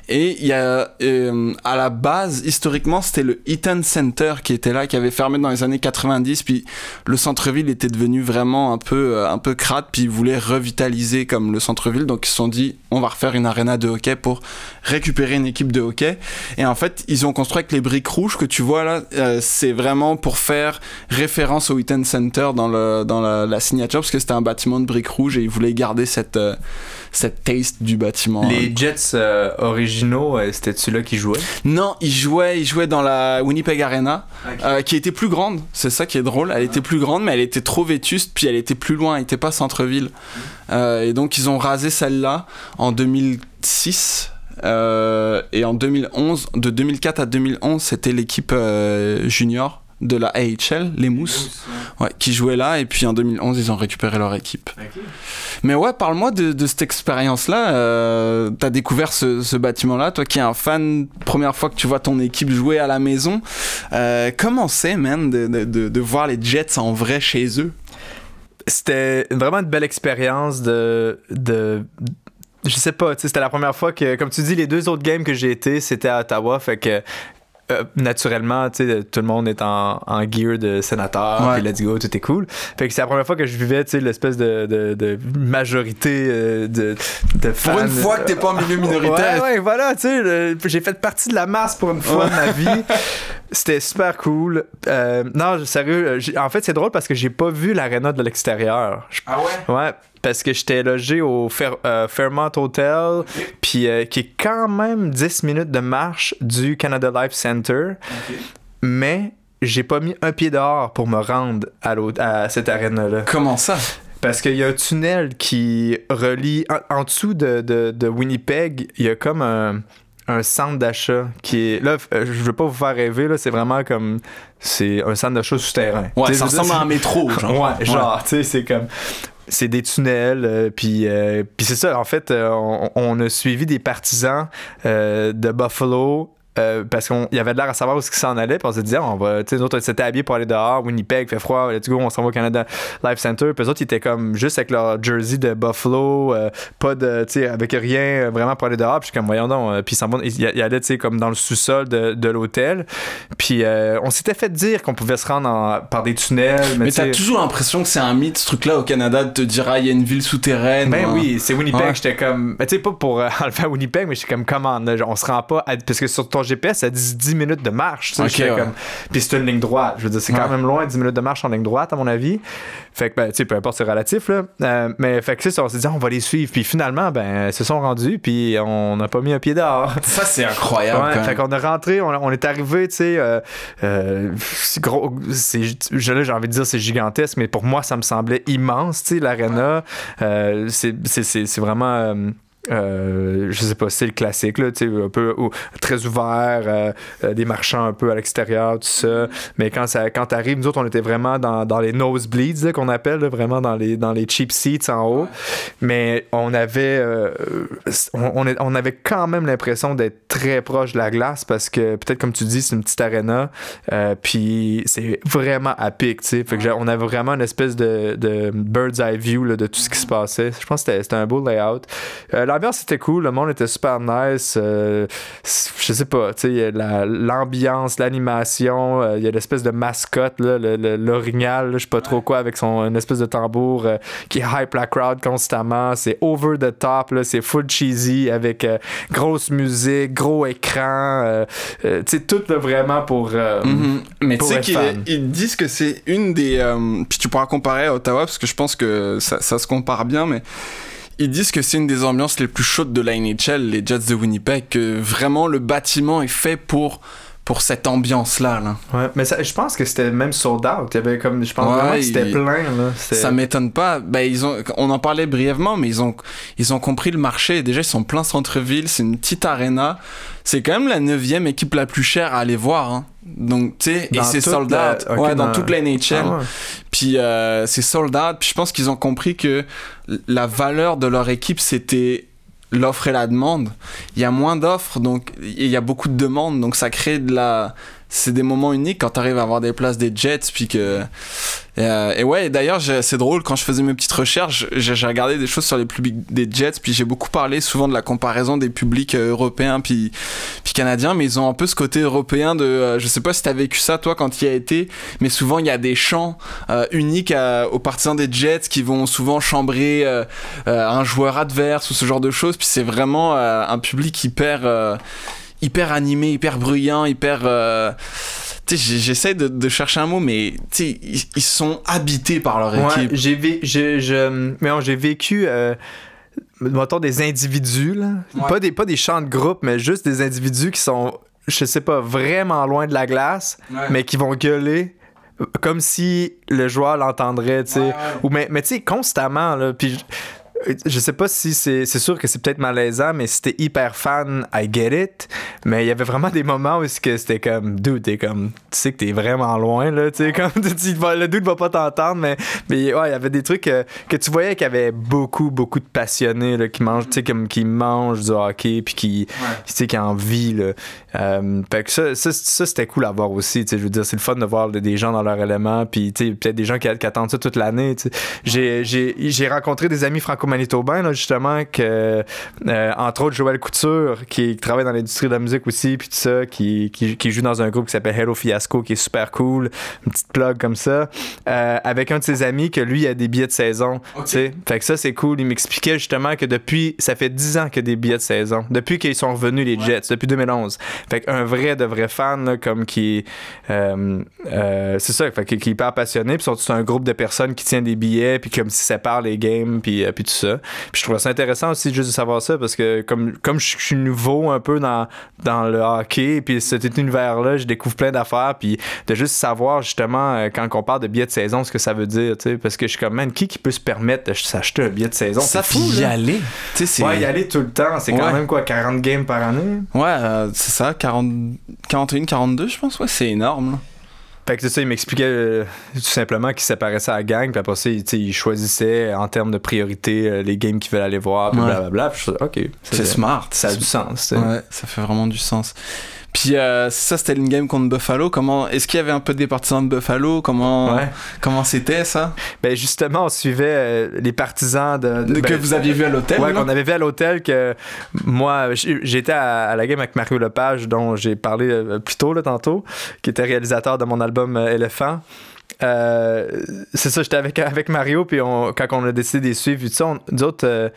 Et il y a euh, à la base historiquement c'était le Eaton Center qui était là qui avait fermé dans les années 90 puis le centre-ville était devenu vraiment un peu euh, un peu crade. Puis ils voulaient revitaliser comme le centre-ville. Donc ils se sont dit on va refaire une arena de hockey pour récupérer une équipe de hockey. Et en fait, ils ont construit avec les briques rouges que tu vois là. Euh, c'est vraiment pour faire référence au Eaton Center dans, le, dans la, signature, parce que c'était un bâtiment de briques rouges et ils voulaient garder cette, euh, cette taste du bâtiment. Les Jets euh, originaux, c'était celui-là qui jouait? Non, ils jouaient, ils jouaient dans la Winnipeg Arena, qui était plus grande. C'est ça qui est drôle. Elle était plus grande, mais elle était trop vétuste, puis elle était plus loin, elle était pas centre-ville. et donc, ils ont rasé celle-là en 2006. Euh, et en 2011, de 2004 à 2011, c'était l'équipe euh, junior de la AHL, les Mousses, ouais. qui jouait là. Et puis en 2011, ils ont récupéré leur équipe. Mais ouais, parle-moi de, cette expérience-là. Euh, T'as découvert ce, bâtiment-là, toi qui es un fan, première fois que tu vois ton équipe jouer à la maison. Euh, comment c'est, man, de, de, de, voir les Jets en vrai chez eux? C'était vraiment une belle expérience de, de je sais pas, c'était la première fois que, comme tu dis, les deux autres games que j'ai été, c'était à Ottawa, fait que euh, naturellement, tu sais, tout le monde est en, en gear de sénateur, puis let's go, tout est cool. Fait que c'est la première fois que je vivais, tu sais, l'espèce de, de, de, majorité euh, de, de fans. Pour une fois que t'es pas en milieu minoritaire. ouais, ouais, voilà, tu sais, j'ai fait partie de la masse pour une fois de ma vie. C'était super cool. Euh, non, sérieux, en fait, c'est drôle parce que j'ai pas vu l'aréna de l'extérieur. Ah ouais? Ouais, parce que j'étais logé au euh, Fairmont Hotel, puis euh, qui est quand même 10 minutes de marche du Canada Life Center. Mais j'ai pas mis un pied dehors pour me rendre à, à cette arène-là. Comment ça? Parce qu'il y a un tunnel qui relie. En, dessous de, de, Winnipeg, il y a comme un, un centre d'achat qui est. Là, euh, je veux pas vous faire rêver, là, c'est vraiment comme. C'est un centre d'achat souterrain. Ouais, ça ressemble à un métro, genre. ouais, genre, tu sais, c'est comme c'est des tunnels. Euh, puis, euh, puis c'est ça, en fait, euh, on, a suivi des partisans de Buffalo euh, parce qu'il y avait de l'air à savoir où ce qui s'en allait. Puis on dit, ah, on va, tu sais, nous autres, on s'était habillés pour aller dehors. Winnipeg fait froid, let's go, on s'en va au Canada Life Center. Puis eux autres, ils étaient comme juste avec leur jersey de Buffalo, euh, pas de, tu sais, avec rien euh, vraiment pour aller dehors. Puis je suis comme, voyons donc. puis ils, ils, allaient, tu sais, comme dans le sous-sol de, de l'hôtel. Puis on s'était fait dire qu'on pouvait se rendre par des tunnels. Mais, mais t'as toujours l'impression que c'est un mythe, ce truc-là, au Canada, de te dire, ah, il y a une ville souterraine. Ben oui, c'est Winnipeg. J'étais comme, tu sais, pas pour enlever Winnipeg, mais j'étais comme, comment, on se rend pas parce que sur ton GPS, ça dit 10 minutes de marche. comme... Puis c'est une ligne droite. Je veux dire, c'est quand même loin, 10 minutes de marche en ligne droite, à mon avis. Fait que, ben, tu sais, peu importe, c'est relatif, là. Euh, mais fait que c'est ça, on s'est dit, on va les suivre. Puis finalement, ben, ils se sont rendus, puis on n'a pas mis un pied dehors. Ça, c'est incroyable. Ouais, fait qu'on est rentré, on, est arrivé, tu sais, euh, euh, c'est gros, c'est, j'ai envie de dire, c'est gigantesque, mais pour moi, ça me semblait immense, tu sais, l'aréna. c'est vraiment euh, je sais pas, c'est le classique, là, un peu très ouvert, euh, euh, des marchands un peu à l'extérieur, tout ça. Mais quand ça quand t'arrives, nous autres, on était vraiment dans, dans les nosebleeds, qu'on appelle, vraiment dans les, dans les cheap seats en haut. Mais on avait, on, on, avait quand même l'impression d'être très proche de la glace parce que, peut-être comme tu dis, c'est une petite arena, puis c'est vraiment à pic, tu sais. On avait vraiment une espèce de, de bird's eye view de tout ce qui se passait. Je pense que c'était un beau layout l'ambiance était cool, le monde était super nice. Euh, je sais pas, tu sais, l'ambiance, l'animation, euh, il y a l'espèce de mascotte, l'orignal, je sais pas trop quoi, avec son une espèce de tambour euh, qui hype la crowd constamment. C'est over the top, c'est full cheesy avec grosse musique, gros écran. tu sais, tout vraiment pour. Mm-hmm. Mais tu sais qu'ils disent que c'est une des. puis tu pourras comparer à Ottawa parce que je pense que ça, ça se compare bien, mais ils disent que c'est une des ambiances les plus chaudes de la NHL, les Jets de Winnipeg, que vraiment le bâtiment est fait pour pour cette ambiance-là. Là. Ouais, mais ça, je pense que c'était même sold out. Il y avait comme, je pense vraiment que c'était plein. Là. Ça m'étonne pas. Ben, ils ont, on en parlait brièvement, mais ils ont, ils ont compris le marché. Déjà, ils sont plein centre-ville. C'est une petite arena. C'est quand même la neuvième équipe la plus chère à aller voir. Hein. Donc, tu sais, et c'est sold out. ouais, dans, toute la NHL. Ah puis euh, c'est sold out. Puis je pense qu'ils ont compris que la valeur de leur équipe, c'était l'offre et la demande. Il y a moins d'offres, donc il y a beaucoup de demandes, donc ça crée de la. C'est des moments uniques quand tu arrives à avoir des places des Jets, puis que euh, et, ouais, d'ailleurs, c'est drôle, quand je faisais mes petites recherches, j'ai regardé des choses sur les publics des Jets, puis j'ai beaucoup parlé souvent de la comparaison des publics euh, européens puis, puis canadiens, mais ils ont un peu ce côté européen de. Euh, je sais pas si t'as vécu ça, toi, quand il y a été, mais souvent il y a des chants uniques aux partisans des Jets qui vont souvent chambrer un joueur adverse ou ce genre de choses, puis c'est vraiment un public hyper, hyper animé, hyper bruyant, hyper j'essaie de, chercher un mot, mais ils, ils sont habités par leur équipe. J'ai j'ai vécu euh, des individus, là. Pas, des, pas des chants de groupe, mais juste des individus qui sont, je sais pas, vraiment loin de la glace, mais qui vont gueuler comme si le joueur l'entendrait, tu sais. Ou mais, mais tu sais, constamment, là. Puis je sais pas si c'est. C'est sûr que c'est peut-être malaisant, mais si t'es hyper fan, I get it. Mais il y avait vraiment des moments où c'était comme, dude, t'es comme, tu sais que t'es vraiment loin, là, tu sais, comme, le dude va pas t'entendre, mais, mais ouais, il y avait des trucs que, que tu voyais qu'il y avait beaucoup, beaucoup de passionnés, là, qui mangent, tu sais, comme, qui mangent du hockey, puis qui, tu sais, qui en vivent, là. Euh, fait que ça, ça, c'était cool à voir aussi, tu sais, je veux dire, c'est le fun de voir des gens dans leur élément, puis, tu sais, peut-être des gens qui, qui, attendent ça toute l'année, sais. J'ai rencontré des amis franco-manitobains, là, justement, que, euh, entre autres, Joël Couture, qui, travaille dans l'industrie de la musique aussi, puis tout ça, qui, qui, qui, joue dans un groupe qui s'appelle Hello Fiasco, qui est super cool, une petite plug comme ça, euh, avec un de ses amis que lui a des billets de saison. Fait que ça, c'est cool. Il m'expliquait justement que depuis, ça fait 10 ans qu'il y a des billets de saison, depuis qu'ils sont revenus, les Jets, depuis 2011. Fait qu'un vrai de vrai fan, là, comme qui. Euh, c'est ça, fait qui est hyper passionné, puis c'est un groupe de personnes qui tient des billets, puis comme si ça parle les games, puis, puis tout ça. Puis je trouve ça intéressant aussi juste de savoir ça parce que comme, comme je suis nouveau un peu dans, dans le hockey, puis cet univers-là, je découvre plein d'affaires, puis de juste savoir justement euh, quand on parle de billet de saison, ce que ça veut dire, tu sais, parce que je suis comme, man, qui qui peut se permettre de s'acheter un billet de saison? Ça, faut y aller. Ouais, y aller tout le temps. C'est quand même quoi, 40 games par année? Ouais, euh, c'est ça, 40... 41, 42, je pense, ouais, c'est énorme. Fait que ça, il m'expliquait euh, tout simplement qu'il séparait ça à gang, puis après ça, il, il choisissait en termes de priorité euh, les games qu'il veulent aller voir, blablabla. ok. C'est smart. Ça a du sens. Ouais, ça fait vraiment du sens. Puis euh, ça, c'était une game contre Buffalo. Comment est-ce qu'il y avait un peu des partisans de Buffalo? Comment comment c'était ça? Ben justement, on suivait euh, les partisans de, que ben, vous aviez vu à l'hôtel. Ouais, qu'on avait vu à l'hôtel. Que moi, j'étais à, la game avec Mario Lepage, dont j'ai parlé euh, plus tôt là tantôt, qui était réalisateur de mon album Éléphant. c'est ça, j'étais avec, avec Mario, puis on, quand on a décidé de suivre, d'autres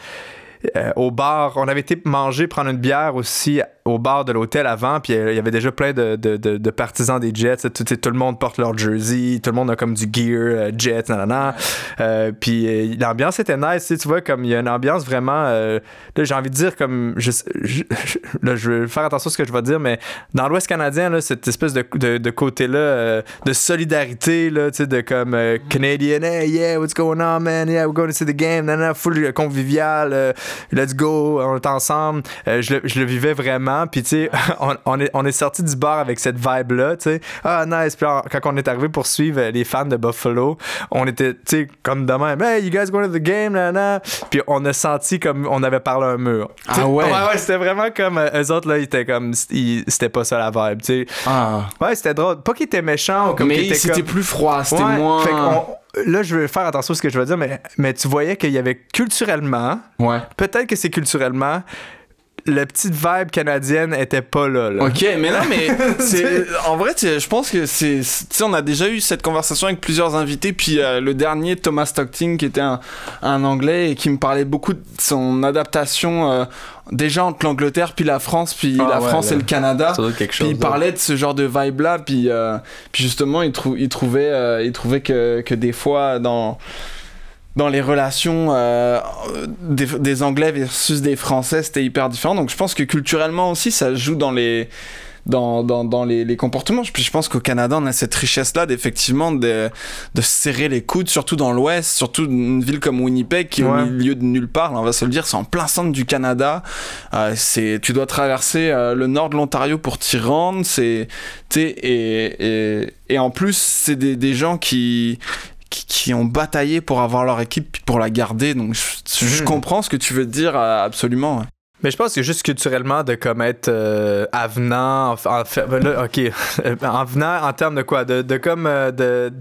au bar, on avait été manger, prendre une bière aussi au bar de l'hôtel avant, puis il y avait déjà plein de, de, de, partisans des Jets. Tout, tout, le monde porte leur jersey, tout le monde a comme du gear, euh, Jets, nanana. Euh, puis euh, l'ambiance était nice, tu vois, comme il y a une ambiance vraiment. là, j'ai envie de dire, comme. Je, là, je vais faire attention à ce que je vais dire, mais dans l'Ouest canadien, là, cette espèce de, de, côté-là, de solidarité, là, tu sais, de comme Canadian, hey, yeah, what's going on, man? Yeah, we're going to see the game, nanana, full convivial, let's go, on est ensemble. je, je le vivais vraiment puis, tu sais, on, est, on est sorti du bar avec cette vibe-là, tu sais. Ah, nice. Puis, quand on est arrivé pour suivre les fans de Buffalo, on était, tu sais, comme de même. Hey, you guys going to the game, là, Puis, on a senti comme on avait parlé à un mur. Ah ouais? Ouais, ouais, c'était vraiment comme. Euh, eux autres, là, ils étaient comme. C'était pas ça la vibe, tu sais. Ah. Ouais, c'était drôle. Pas qu'ils étaient méchants ou comme Mais c'était plus froid, c'était moins. là, je vais faire attention à ce que je veux dire, mais, mais tu voyais qu'il y avait culturellement. Ouais. Peut-être que c'est culturellement la petite vibe canadienne était pas là. Ok, mais non, mais c'est en vrai, je pense que c'est, tu sais, on a déjà eu cette conversation avec plusieurs invités, puis euh, le dernier Thomas Stockton qui était un, un, anglais et qui me parlait beaucoup de son adaptation euh, déjà entre l'Angleterre puis la France, puis ah la France et le Canada. Quelque chose, puis il parlait de ce genre de vibe là, puis euh, puis justement il, il trouvait il trouvait que que des fois dans dans les relations euh, des, Anglais versus des Français, c'était hyper différent. Donc je pense que culturellement aussi, ça joue dans les dans, dans, dans les, les, comportements. Puis je pense qu'au Canada, on a cette richesse-là d'effectivement de, de serrer les coudes, surtout dans l'Ouest, surtout une ville comme Winnipeg qui est au milieu de nulle part. on va se le dire, c'est en plein centre du Canada. Euh, c'est, tu dois traverser euh, le nord de l'Ontario pour t'y rendre. C'est, et, et, et en plus, c'est des, des gens qui qui, ont bataillé pour avoir leur équipe pour la garder. Donc je, mhm. comprends ce que tu veux dire euh, absolument. Mais je pense que juste culturellement de comme être euh, avenant, en, ok, en venant en termes de quoi, de, de comme euh, de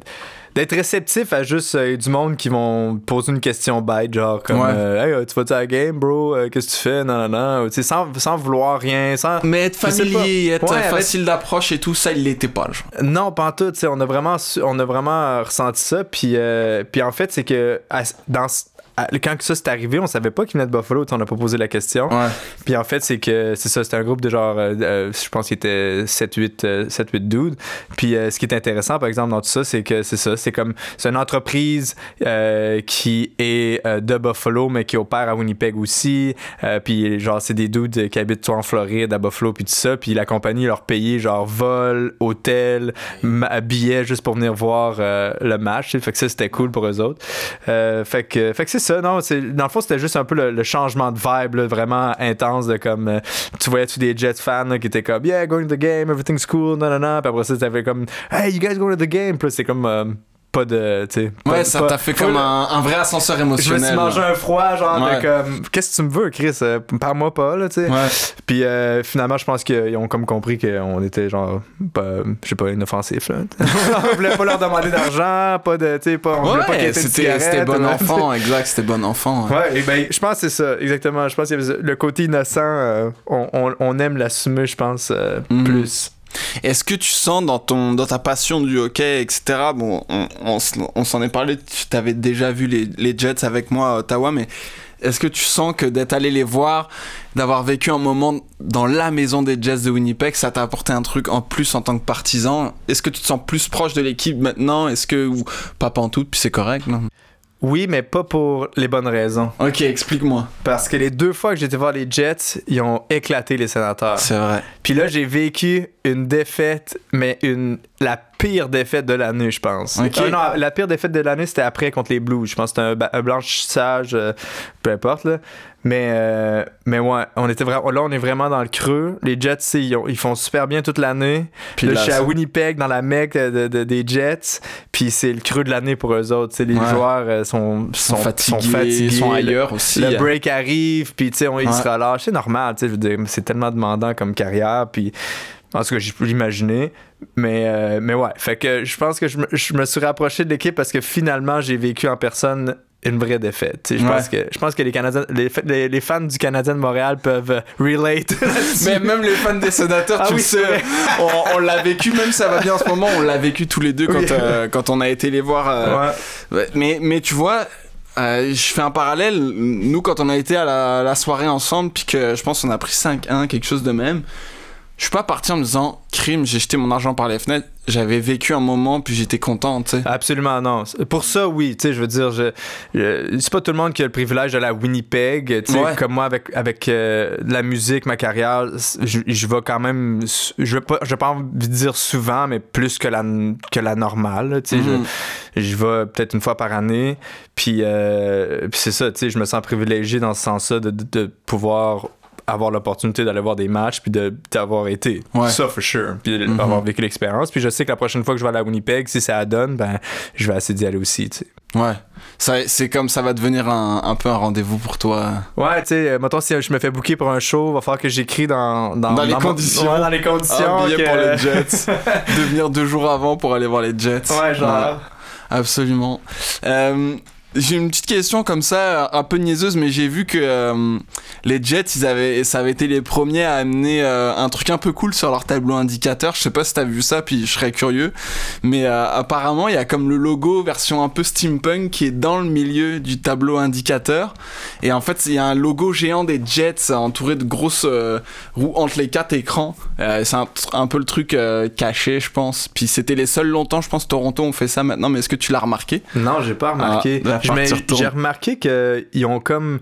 d'être réceptif à juste euh, du monde qui vont poser une question bête, genre comme euh, Hey, tu vas-tu à la game, bro? Euh, Qu'est-ce que tu fais? Non, non, non. Sans, sans vouloir rien. Sans... Mais être familier, être facile d'approche et tout, ça, il l'était pas, genre. Non, pas en tout. On a, vraiment, on a vraiment ressenti ça. Puis, puis en fait, c'est que dans quand ça s'est arrivé, on savait pas qu'il venait de Buffalo, on n'a pas posé la question. Puis en fait, c'est que c'est ça, c'était un groupe de genre, euh, euh, je pense qu'il était 7-8 7, 8 dudes. Puis euh, ce qui est intéressant, par exemple, dans tout ça, c'est que c'est ça, c'est comme, c'est une entreprise qui est de Buffalo, mais qui opère à Winnipeg aussi. puis genre, c'est des dudes qui habitent toi en Floride, à Buffalo, puis tout ça. Puis la compagnie leur payait genre vol, hôtel, billets juste pour venir voir le match. Fait que ça, c'était cool pour eux autres. fait que, fait que c'est ça, non. Dans le fond, c'était juste un peu le, changement de vibe vraiment intense de comme. Euh, tu voyais tous des Jets fans qui étaient comme Yeah, going to the game, everything's cool, non, non, non. Puis après ça, c'était comme Hey, you guys going to the game. Puis c'est comme. Pas de. ouais, ça t'a fait comme un, vrai ascenseur émotionnel. Je me suis mangé un froid, genre, comme, qu'est-ce que tu me veux, Chris euh, Parle-moi pas, là, tu sais. Ouais. Puis euh, finalement, je pense qu'ils ont comme compris qu'on était, genre, pas, je sais pas, inoffensif, là. on voulait pas leur demander d'argent, pas de. Tu sais, pas. On voulait pas c'était, c'était bon enfant, exact, c'était bon enfant. Ouais, et ben, je pense que c'est ça, exactement. Je pense que le côté innocent, euh, on, on, on, aime l'assumer, je pense, mm. plus. Est-ce que tu sens dans, ton, dans ta passion du hockey, etc., bon, on, on, s'en est parlé, tu avais déjà vu les, les, Jets avec moi à Ottawa, mais est-ce que tu sens que d'être allé les voir, d'avoir vécu un moment dans la maison des Jets de Winnipeg, ça t'a apporté un truc en plus en tant que partisan? Est-ce que tu te sens plus proche de l'équipe maintenant? Est-ce que, ou pas tout puis c'est correct, non? Oui, mais pas pour les bonnes raisons. Ok, explique-moi. Parce que les deux fois que j'étais voir les Jets, ils ont éclaté les sénateurs. C'est vrai. Puis là, j'ai vécu une défaite, mais une la pire défaite de l'année, je pense. Ok. Euh, non, la pire défaite de l'année, c'était après contre les Blues. Je pense que c'était un, blanchissage, euh, peu importe. Là. Mais, euh, mais ouais, on était vraiment, là, on est vraiment dans le creux. Les Jets, ils, ils font super bien toute l'année. Puis là, je suis à Winnipeg, dans la mecque des Jets. Puis c'est le creux de l'année pour eux autres. les joueurs euh, sont, sont, fatigués, sont, fatigués, sont ailleurs aussi. Le break arrive, puis on, ils se relâchent. C'est normal, je veux dire, c'est tellement demandant comme carrière. Puis en tout cas, j'ai pu l'imaginer. Mais, euh, mais ouais, fait que je pense que je me, je me suis rapproché de l'équipe parce que finalement, j'ai vécu en personne une vraie défaite. Je, pense que, je pense que les, Canadiens, les, les, fans du Canadien de Montréal peuvent euh, relate. Mais même les fans des sénateurs, ah tu sais, on, l'a vécu, même ça va bien en ce moment, on l'a vécu tous les deux quand, euh, quand on a été les voir. Euh, mais, mais tu vois, je fais un parallèle. Nous, quand on a été à la, la soirée ensemble, puis que je pense qu'on a pris 5-1, quelque chose de même, je suis pas parti en me disant crime, j'ai jeté mon argent par les fenêtres. J'avais vécu un moment puis j'étais content, tu sais. Absolument non. Pour ça, oui, tu sais, je veux dire, je, c'est pas tout le monde qui a le privilège de la Winnipeg, tu sais, comme moi avec avec euh, la musique, ma carrière, je, je vais quand même, je vais pas, je vais pas envie de dire souvent, mais plus que la que la normale, tu sais. je, mhm. je, vais peut-être une fois par année, puis, euh, puis c'est ça, tu sais, je me sens privilégié dans ce sens-là de, de, de pouvoir avoir l'opportunité d'aller voir des matchs puis d'avoir été ça for sure puis d'avoir mhm. vécu l'expérience. Puis je sais que la prochaine fois que je vais à la Winnipeg si ça donne ben je vais essayer d'y aller aussi tu sais. Ouais. C'est comme ça va devenir un, peu un rendez-vous pour toi. Ouais tu sais mettons si je me fais booker pour un show il va falloir que j'écris dans dans, dans, les conditions. Dans les conditions pour les Jets. De venir deux jours avant pour aller voir les Jets. Ouais genre. Absolument. Euh, j'ai une petite question comme ça, un peu niaiseuse, mais j'ai vu que euh, les Jets, ils avaient, ça avait été les premiers à amener euh, un truc un peu cool sur leur tableau indicateur. Je sais pas si t'as vu ça, puis je serais curieux. Mais euh, apparemment, il y a comme le logo version un peu steampunk qui est dans le milieu du tableau indicateur. Et en fait, il y a un logo géant des Jets entouré de grosses roues entre les quatre écrans. c'est un, peu le truc caché, je pense. Puis c'était les seuls longtemps, je pense, Toronto ont fait ça maintenant. Mais est-ce que tu l'as remarqué? Non, j'ai pas remarqué. Ah, j'ai remarqué qu'ils ont comme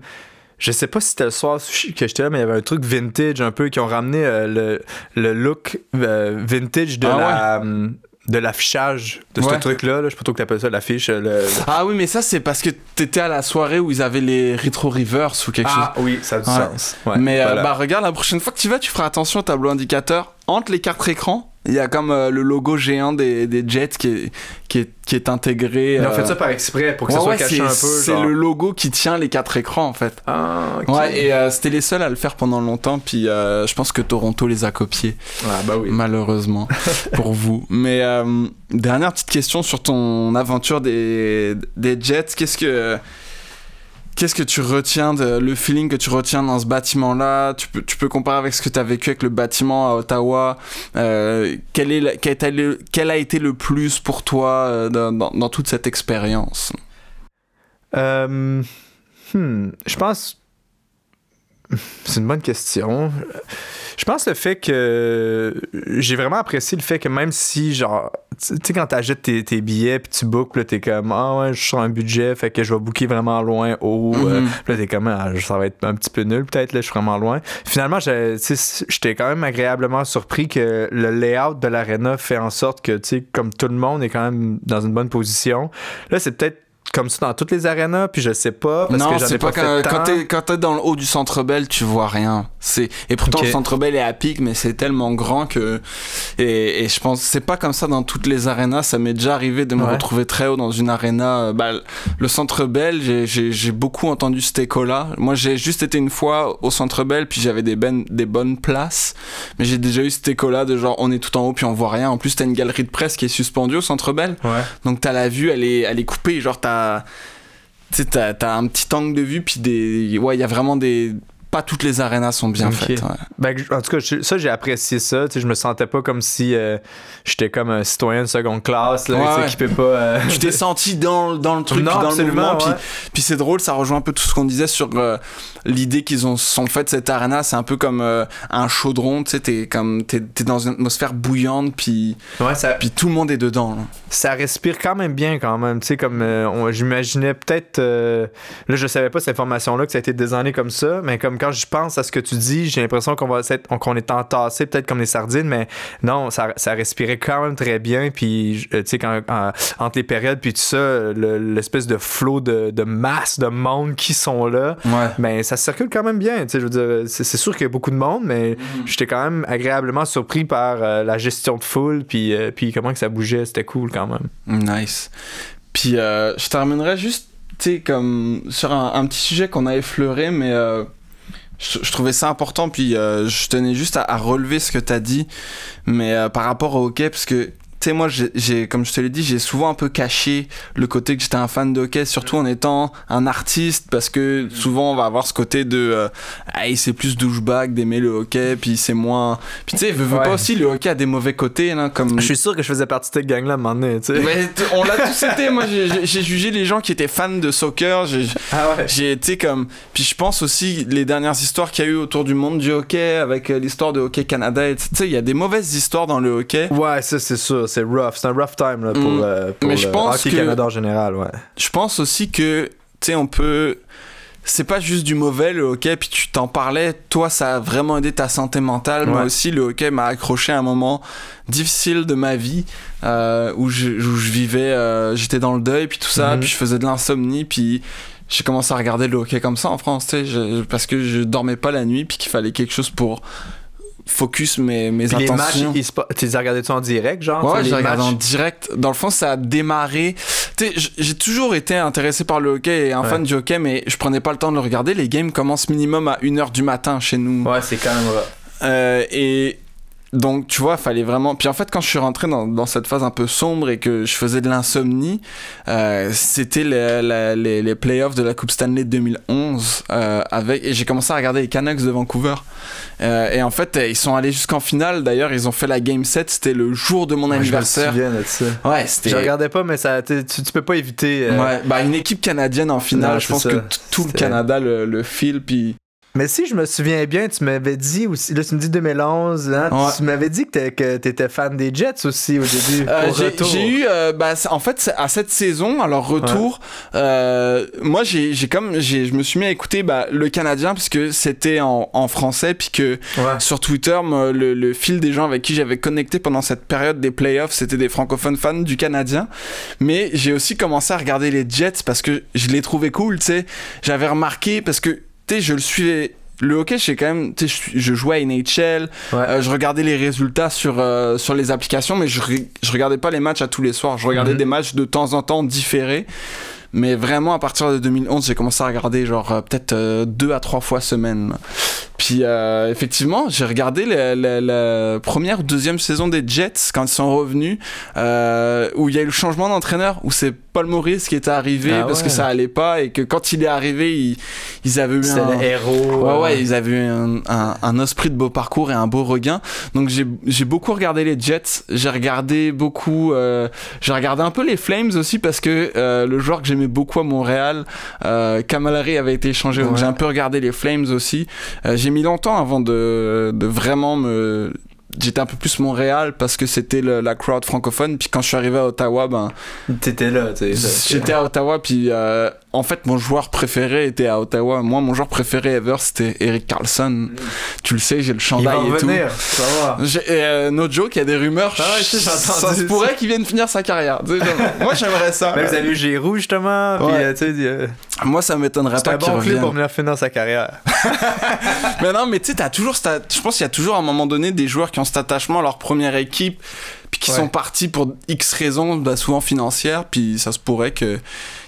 je sais pas si c'était le soir que j'étais là, mais il y avait un truc vintage un peu, qui ont ramené euh, le, le, look euh, vintage de ah la. de l'affichage de ce truc-là. Là. Je sais pas trop que t'appelles ça, l'affiche. Ah oui, mais ça, c'est parce que t'étais à la soirée où ils avaient les Retro Rivers ou quelque chose. Ah oui, ça a du sens. mais euh, bah regarde, la prochaine fois que tu vas, tu feras attention au tableau indicateur entre les quatre écrans il y a comme euh, le logo géant des, des Jets qui est, qui est, qui est intégré. Ils ont fait euh, ça par exprès pour que ça soit caché un peu. C'est le logo qui tient les quatre écrans en fait. Ah, Ouais, et euh, c'était les seuls à le faire pendant longtemps. Puis je pense que Toronto les a copiés. Ah, bah oui. Malheureusement pour vous. Mais dernière petite question sur ton aventure des, des Jets. Qu'est-ce que Qu'est-ce que tu retiens, de, le feeling que tu retiens dans ce bâtiment-là? Tu peux, tu peux comparer avec ce que tu as vécu avec le bâtiment à Ottawa. Euh, quel, est, quel, a été le plus pour toi euh, dans, dans, toute cette expérience? Euh, hmm, Je pense. C'est une bonne question. Je pense le fait que j'ai vraiment apprécié le fait que même si, genre, tu sais, quand t'achètes tes, tes billets puis tu bookes, là, t'es comme, ah ouais, je suis sur un budget, fait que je vais booker vraiment loin, haut. Euh, mm-hmm. là, t'es comme, ah, ça va être un petit peu nul, peut-être, là, je suis vraiment loin. Finalement, j'étais quand même agréablement surpris que le layout de l'arena fait en sorte que, tu sais, comme tout le monde est quand même dans une bonne position. Là, c'est peut-être comme ça dans toutes les arénas, puis je sais pas. Parce non, c'est pas, pas, quand, quand t'es quand t'es dans le haut du centre Bell, tu vois rien. C'est et pourtant le centre Bell est à pic, mais c'est tellement grand que et, et je pense c'est pas comme ça dans toutes les arénas. Ça m'est déjà arrivé de me Ouais. retrouver très haut dans une aréna. euh, Bah, le centre Bell, j'ai- j'ai j'ai beaucoup entendu cet écho-là. Moi, j'ai juste été une fois au centre Bell, puis j'avais des, ben- des bonnes places, mais j'ai déjà eu cet écho-là de genre on est tout en haut puis on voit rien. En plus, t'as une galerie de presse qui est suspendue au centre Bell. Ouais. Donc t'as la vue, elle est, elle est coupée, genre t'as, t'as, t'as un petit angle de vue, puis des, ouais, il y a vraiment des, pas toutes les arénas sont bien faites. ouais. Ben, en tout cas, ça, j'ai apprécié ça. Tu sais, je me sentais pas comme si euh, j'étais comme un citoyen de seconde classe, là, Ouais, ouais. qui peut pas. euh, Tu t'es senti dans, dans le truc, Non, dans le mouvement, puis, puis c'est drôle, ça rejoint un peu tout ce qu'on disait sur euh, l'idée qu'ils ont sont fait cette arena, c'est un peu comme euh, un chaudron, tu sais, t'es comme t'es, t'es dans une atmosphère bouillante, puis Ouais, ça, puis tout le monde est dedans. là. ça respire quand même bien quand même. Tu sais, comme euh, on- j'imaginais peut-être. euh, là, je savais pas cette information-là que ça a été designé comme ça, mais comme quand je pense à ce que tu dis, j'ai l'impression qu'on va s'être- qu'on est entassé peut-être comme des sardines, mais non, ça, ça respirait quand même très bien. Puis, tu sais, quand, en- entre les périodes, puis tout ça, le- l'espèce de flot de, de masse de monde qui sont là. Ouais. Ben, ça circule quand même bien. Tu sais, je veux dire, c'est c'est sûr qu'il y a beaucoup de monde, mais j'étais quand même agréablement surpris par euh, la gestion de foule, puis, euh, puis comment que ça bougeait. C'était cool quand même. Nice. Puis euh, je terminerai juste, tu sais, comme sur un, un petit sujet qu'on a effleuré, mais je, je trouvais ça important, puis je tenais juste à, à relever ce que tu as dit, mais par rapport au hockey, parce que, tu sais, moi, j'ai- comme je te l'ai dit, j'ai souvent un peu caché le côté que j'étais un fan de hockey, surtout en étant un artiste, parce que souvent on va avoir ce côté de, euh, hey, c'est plus douchebag d'aimer le hockey, puis c'est moins. Puis tu sais, Ouais. pas aussi, le hockey a des mauvais côtés, là, comme. Je suis sûr que je faisais partie de cette gang-là donné, tu sais. Mais on l'a tous été. Moi, j'ai- jugé les gens qui étaient fans de soccer. J'ai Ah ouais. j'ai été comme. Puis je pense aussi les dernières histoires qu'il y a eu autour du monde du hockey, avec euh, l'histoire de Hockey Canada. Tu sais, il y a des mauvaises histoires dans le hockey. Ouais, ça c'est sûr, c'est rough, c'est un rough time là, pour, Mm. euh, pour Mais je le pense hockey que- Canada en général, ouais. Je pense aussi que, tu sais, on peut. C'est pas juste du mauvais le hockey, puis tu t'en parlais, toi ça a vraiment aidé ta santé mentale. Moi aussi, le hockey m'a accroché à un moment difficile de ma vie euh, où, je, où je vivais, euh, j'étais dans le deuil, puis tout ça, Mhm. puis je faisais de l'insomnie, puis j'ai commencé à regarder le hockey comme ça en France, tu sais, parce que je dormais pas la nuit, puis qu'il fallait quelque chose pour focus mes, mes Puis les matchs, tu les as regardés-tu en direct, genre? Ouais, j'ai regardé en direct. Dans le fond, ça a démarré. Tu sais, j'ai toujours été intéressé par le hockey et un Ouais. fan du hockey, mais je prenais pas le temps de le regarder. Les games commencent minimum à 1h du matin chez nous. Ouais, c'est quand même. Euh, et donc, tu vois, fallait vraiment. Puis en fait, quand je suis rentré dans, dans cette phase un peu sombre et que je faisais de l'insomnie, euh, c'était les, les, les playoffs de la Coupe Stanley 2011. euh, avec, et j'ai commencé à regarder les Canucks de Vancouver. Euh, et en fait, ils sont allés jusqu'en finale. D'ailleurs, ils ont fait la Game 7. C'était le jour de mon Ouais, je me anniversaire. souviens de ça. Ouais, c'était. Je regardais pas, mais ça, tu, tu peux pas éviter. euh, Ouais, bah une équipe canadienne en finale, Non, je pense ça. que tout le Canada le, le file, puis Mais si je me souviens bien, tu m'avais dit aussi, là tu me dis 2011, hein, Ouais. tu m'avais dit que t'étais fan des Jets aussi au début. Euh, j'ai- retour. j'ai eu, euh, bah, en fait, à cette saison, à leur retour, euh, moi, j'ai j'ai comme, j'ai- je me suis mis à écouter bah, le Canadien parce que c'était en, en français, puis que Ouais. sur Twitter, moi, le, le fil des gens avec qui j'avais connecté pendant cette période des playoffs, c'était des francophones fans du Canadien. Mais j'ai aussi commencé à regarder les Jets parce que je les trouvais cool, tu sais. J'avais remarqué parce que, sais, je le suivais. Le hockey, j'ai quand même, tu sais, je, je jouais à NHL, Ouais. euh, je regardais les résultats sur, euh, sur les applications, mais je, je regardais pas les matchs à tous les soirs. Je regardais Mhm. des matchs de temps en temps différés. Mais vraiment, à partir de 2011, j'ai commencé à regarder genre euh, peut-être euh, deux à trois fois semaine. Puis euh, effectivement, j'ai regardé la, première ou deuxième saison des Jets quand ils sont revenus, où il y a eu le changement d'entraîneur, où c'est Paul Maurice qui était arrivé Ah parce ouais. que ça allait pas et que quand il est arrivé, ils, ils avaient eu un... le héros. Ouais, ouais, ils avaient eu un, un, un esprit de beau parcours et un beau regain. Donc j'ai j'ai beaucoup regardé les Jets, j'ai regardé beaucoup, j'ai regardé un peu les Flames aussi parce que le joueur que j'aimais beaucoup à Montréal, euh, Kamalari avait été échangé, donc Ouais. j'ai un peu regardé les Flames aussi. Euh, j'ai mis longtemps avant de, de vraiment me J'étais un peu plus Montréal parce que c'était la crowd francophone. Puis quand je suis arrivé à Ottawa, ben, T'étais là. J'étais à Ottawa, puis euh, en fait, mon joueur préféré était à Ottawa. Moi, mon joueur préféré ever, c'était Eric Carlson. Tu le sais, j'ai le Il chandail va et tout. revenir, ça va. J'ai- et, euh, no joke, il y a des rumeurs. Ah ouais, je sais, j'ai entendu ça se pourrait qu'il vienne finir sa carrière. Moi, j'aimerais ça. Même vous avez eu Giroud, justement, puis Ouais. euh, euh, Moi, ça m'étonnerait pas un qu'il revienne. pour venir finir sa carrière. Mais non, mais tu sais, t'as toujours. cette- Je pense qu'il y a toujours à un moment donné des joueurs qui ont cet attachement à leur première équipe, puis qui Ouais. sont partis pour X raisons, bah, souvent financières, puis ça se pourrait que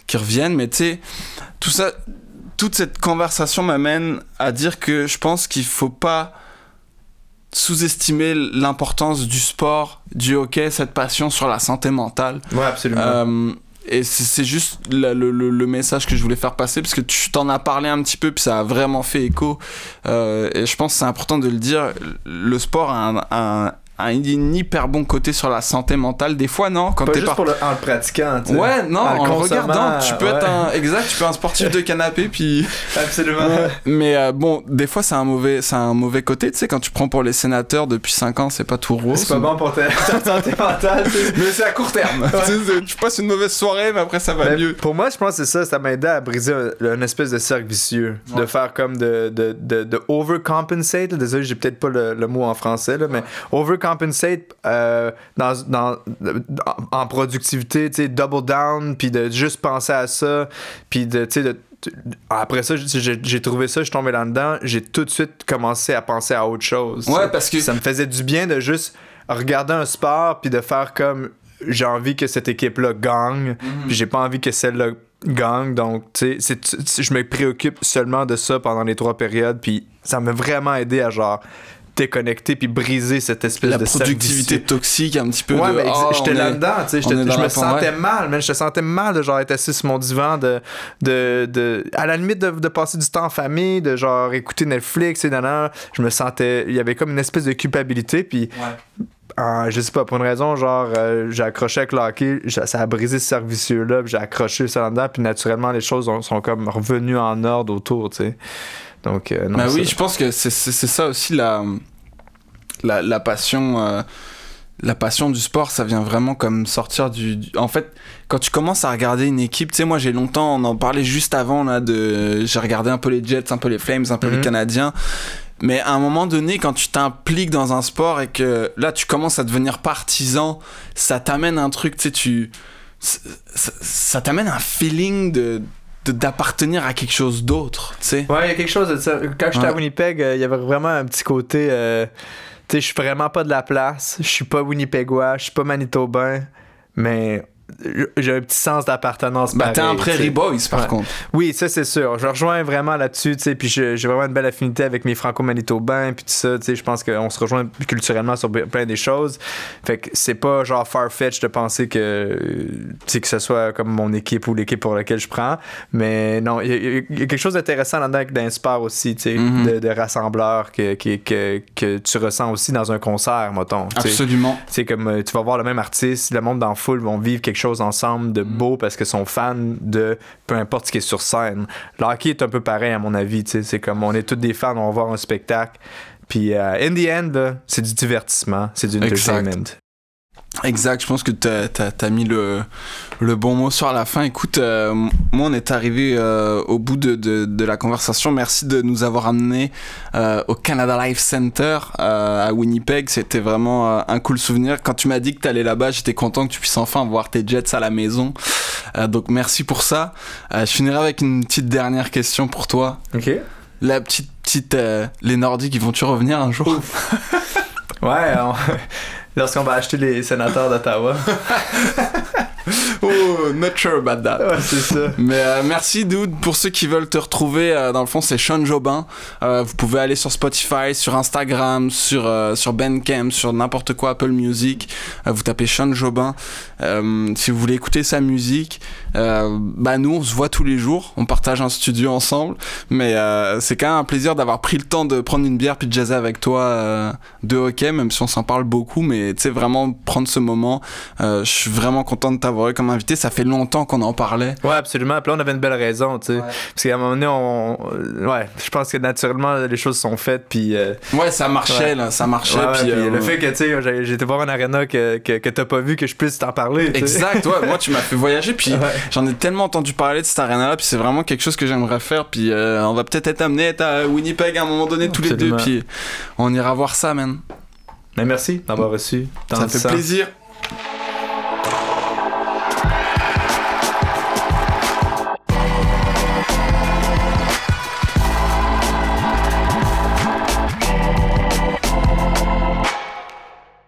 qu'ils reviennent. Mais tu sais, tout ça, toute cette conversation m'amène à dire que je pense qu'il faut pas sous-estimer l'importance du sport, du hockey, cette passion sur la santé mentale. Ouais, absolument. Euh, et c'est juste le, le- le message que je voulais faire passer parce que tu t'en as parlé un petit peu puis ça a vraiment fait écho. Euh, et je pense que c'est important de le dire. Le sport a un, un- un hyper bon côté sur la santé mentale. Des fois, non, quand pas juste par- pour le, en le pratiquant, tu sais. Ouais, non, En le en le regardant, tu peux être un exact, tu peux être un sportif de canapé puis Absolument. mais euh, bon, des fois c'est un mauvais c'est un mauvais côté, tu sais quand tu prends pour les sénateurs depuis 5 ans, c'est pas tout rose. C'est pas bon pour ta, santé mentale. Mais c'est à court terme. tu, passes une mauvaise soirée mais après ça va Mais mieux. Pour moi, je pense que c'est ça, ça m'a aidé à briser un, une espèce de cercle vicieux. De faire comme de, de, de, de overcompensate. Désolé, j'ai peut-être pas le, le mot en français, là, mais overcompensate euh, dans, dans, en productivité, tu sais, double down, puis de juste penser à ça, puis de, tu sais, de. Après ça, j'ai trouvé ça, je suis tombé là-dedans, j'ai tout de suite commencé à penser à autre chose. Ouais, parce que ça me faisait du bien de juste regarder un sport puis de faire comme j'ai envie que cette équipe-là gagne, puis j'ai pas envie que celle-là gagne. Donc, tu sais, je me préoccupe seulement de ça pendant les trois périodes, puis ça m'a vraiment aidé à genre déconnecter puis briser cette espèce la de productivité toxique un petit peu Ouais, de mais oh, j'étais on est- là-dedans, tu sais, je me sentais mal, man, je te sentais mal de genre être assis sur mon divan, de, de, de à la limite de, de passer du temps en famille, de genre écouter Netflix et nanana, je me sentais, il y avait comme une espèce de culpabilité, puis euh, je sais pas, pour une raison, genre, euh, j'ai accroché avec le hockey, ça a brisé ce cercle vicieux-là, puis j'ai accroché ça là-dedans, puis naturellement, les choses ont- sont comme revenues en ordre autour, tu sais. Donc, euh, non, Bah oui, je pense que c'est ça aussi la, la, la passion. euh, la passion du sport, ça vient vraiment comme sortir du, du- En fait, quand tu commences à regarder une équipe, tu sais, moi j'ai longtemps, on en parlait juste avant, là, de. J'ai regardé un peu les Jets, un peu les Flames, un peu les Mhm. Canadiens. Mais à un moment donné, quand tu t'impliques dans un sport et que là tu commences à devenir partisan, ça t'amène un truc, tu sais, tu. Ça, ça- ça t'amène un feeling de- d'appartenir à quelque chose d'autre, tu sais. Ouais, il y a quelque chose de ça. Quand j'étais à. Winnipeg, euh, il y avait vraiment un petit côté. euh, tu sais, je suis vraiment pas de la place. Je suis pas Winnipégois, je suis pas Manitobain, mais j'ai un petit sens d'appartenance. Bah, t'es pareil, Prairie. Boys, par Ouais. contre. Oui, ça c'est sûr. Je rejoins vraiment là-dessus, tu sais, puis j'ai vraiment une belle affinité avec mes franco-manitobains, puis tout ça, tu sais, je pense qu'on se rejoint culturellement sur plein des choses. Fait que c'est pas genre far-fetch de penser que, tu sais, que ce soit comme mon équipe ou l'équipe pour laquelle je prends, mais non, il y, a- il y a quelque chose d'intéressant là-dedans dans le sport aussi, tu sais, Mhm. de, de rassembleur que, que, que, que tu ressens aussi dans un concert, mettons. tu sais. Absolument. C'est comme euh, tu vas voir le même artiste, le monde dans la foule vont vivre quelque chose ensemble de beau parce que sont fans de peu importe ce qui est sur scène. Le hockey est un peu pareil à mon avis, tu sais, c'est comme on est tous des fans, on va voir un spectacle. Puis euh, in the end, c'est du divertissement, c'est du entertainment. Exact, je pense que t'as as, mis le, le bon mot sur la fin. Écoute, euh, moi on est arrivé euh, au bout de, de, de la conversation. Merci de nous avoir amené euh, au Canada Life Center à Winnipeg. C'était vraiment un cool souvenir. Quand tu m'as dit que t'allais là-bas, j'étais content que tu puisses enfin voir tes Jets à la maison. Donc merci pour ça. Je finirai avec une petite dernière question pour toi. OK. La petite petite les Nordiques, ils vont-tu revenir un jour? Ouais, lorsqu'on va acheter les sénateurs d'Ottawa. Not sure about that. ouais, c'est ça. Mais euh, merci Dude pour ceux qui veulent te retrouver euh, dans le fond c'est Sean Jobin. Euh, vous pouvez aller sur Spotify sur Instagram sur sur Bandcamp sur n'importe quoi Apple Music. Vous tapez Sean Jobin. Si vous voulez écouter sa musique bah nous on se voit tous les jours. On partage un studio ensemble. Mais c'est quand même un plaisir d'avoir pris le temps de prendre une bière puis de jazzer avec toi de hockey même si on s'en parle beaucoup. Mais tu sais vraiment prendre ce moment je suis vraiment content de t'avoir eu comme invité. Ça fait fait longtemps qu'on en parlait. Ouais, absolument. Puis là, on avait une belle raison, tu sais. Parce qu'à un moment donné, on. Ouais, je pense que naturellement, les choses sont faites, puis. euh, Ouais, ça marchait, là, ça marchait. ouais, puis, euh, le fait que, tu sais, été voir un arena que, que, que t'as pas vu, que je puisse t'en parler. Exact, ouais, moi tu m'as fait voyager, puis j'en ai tellement entendu parler de cette arena-là, puis c'est vraiment quelque chose que j'aimerais faire, puis euh, on va peut-être être amené à Winnipeg à un moment donné tous les deux, puis on ira voir ça, man. Mais merci d'avoir reçu. tant Ça fait plaisir.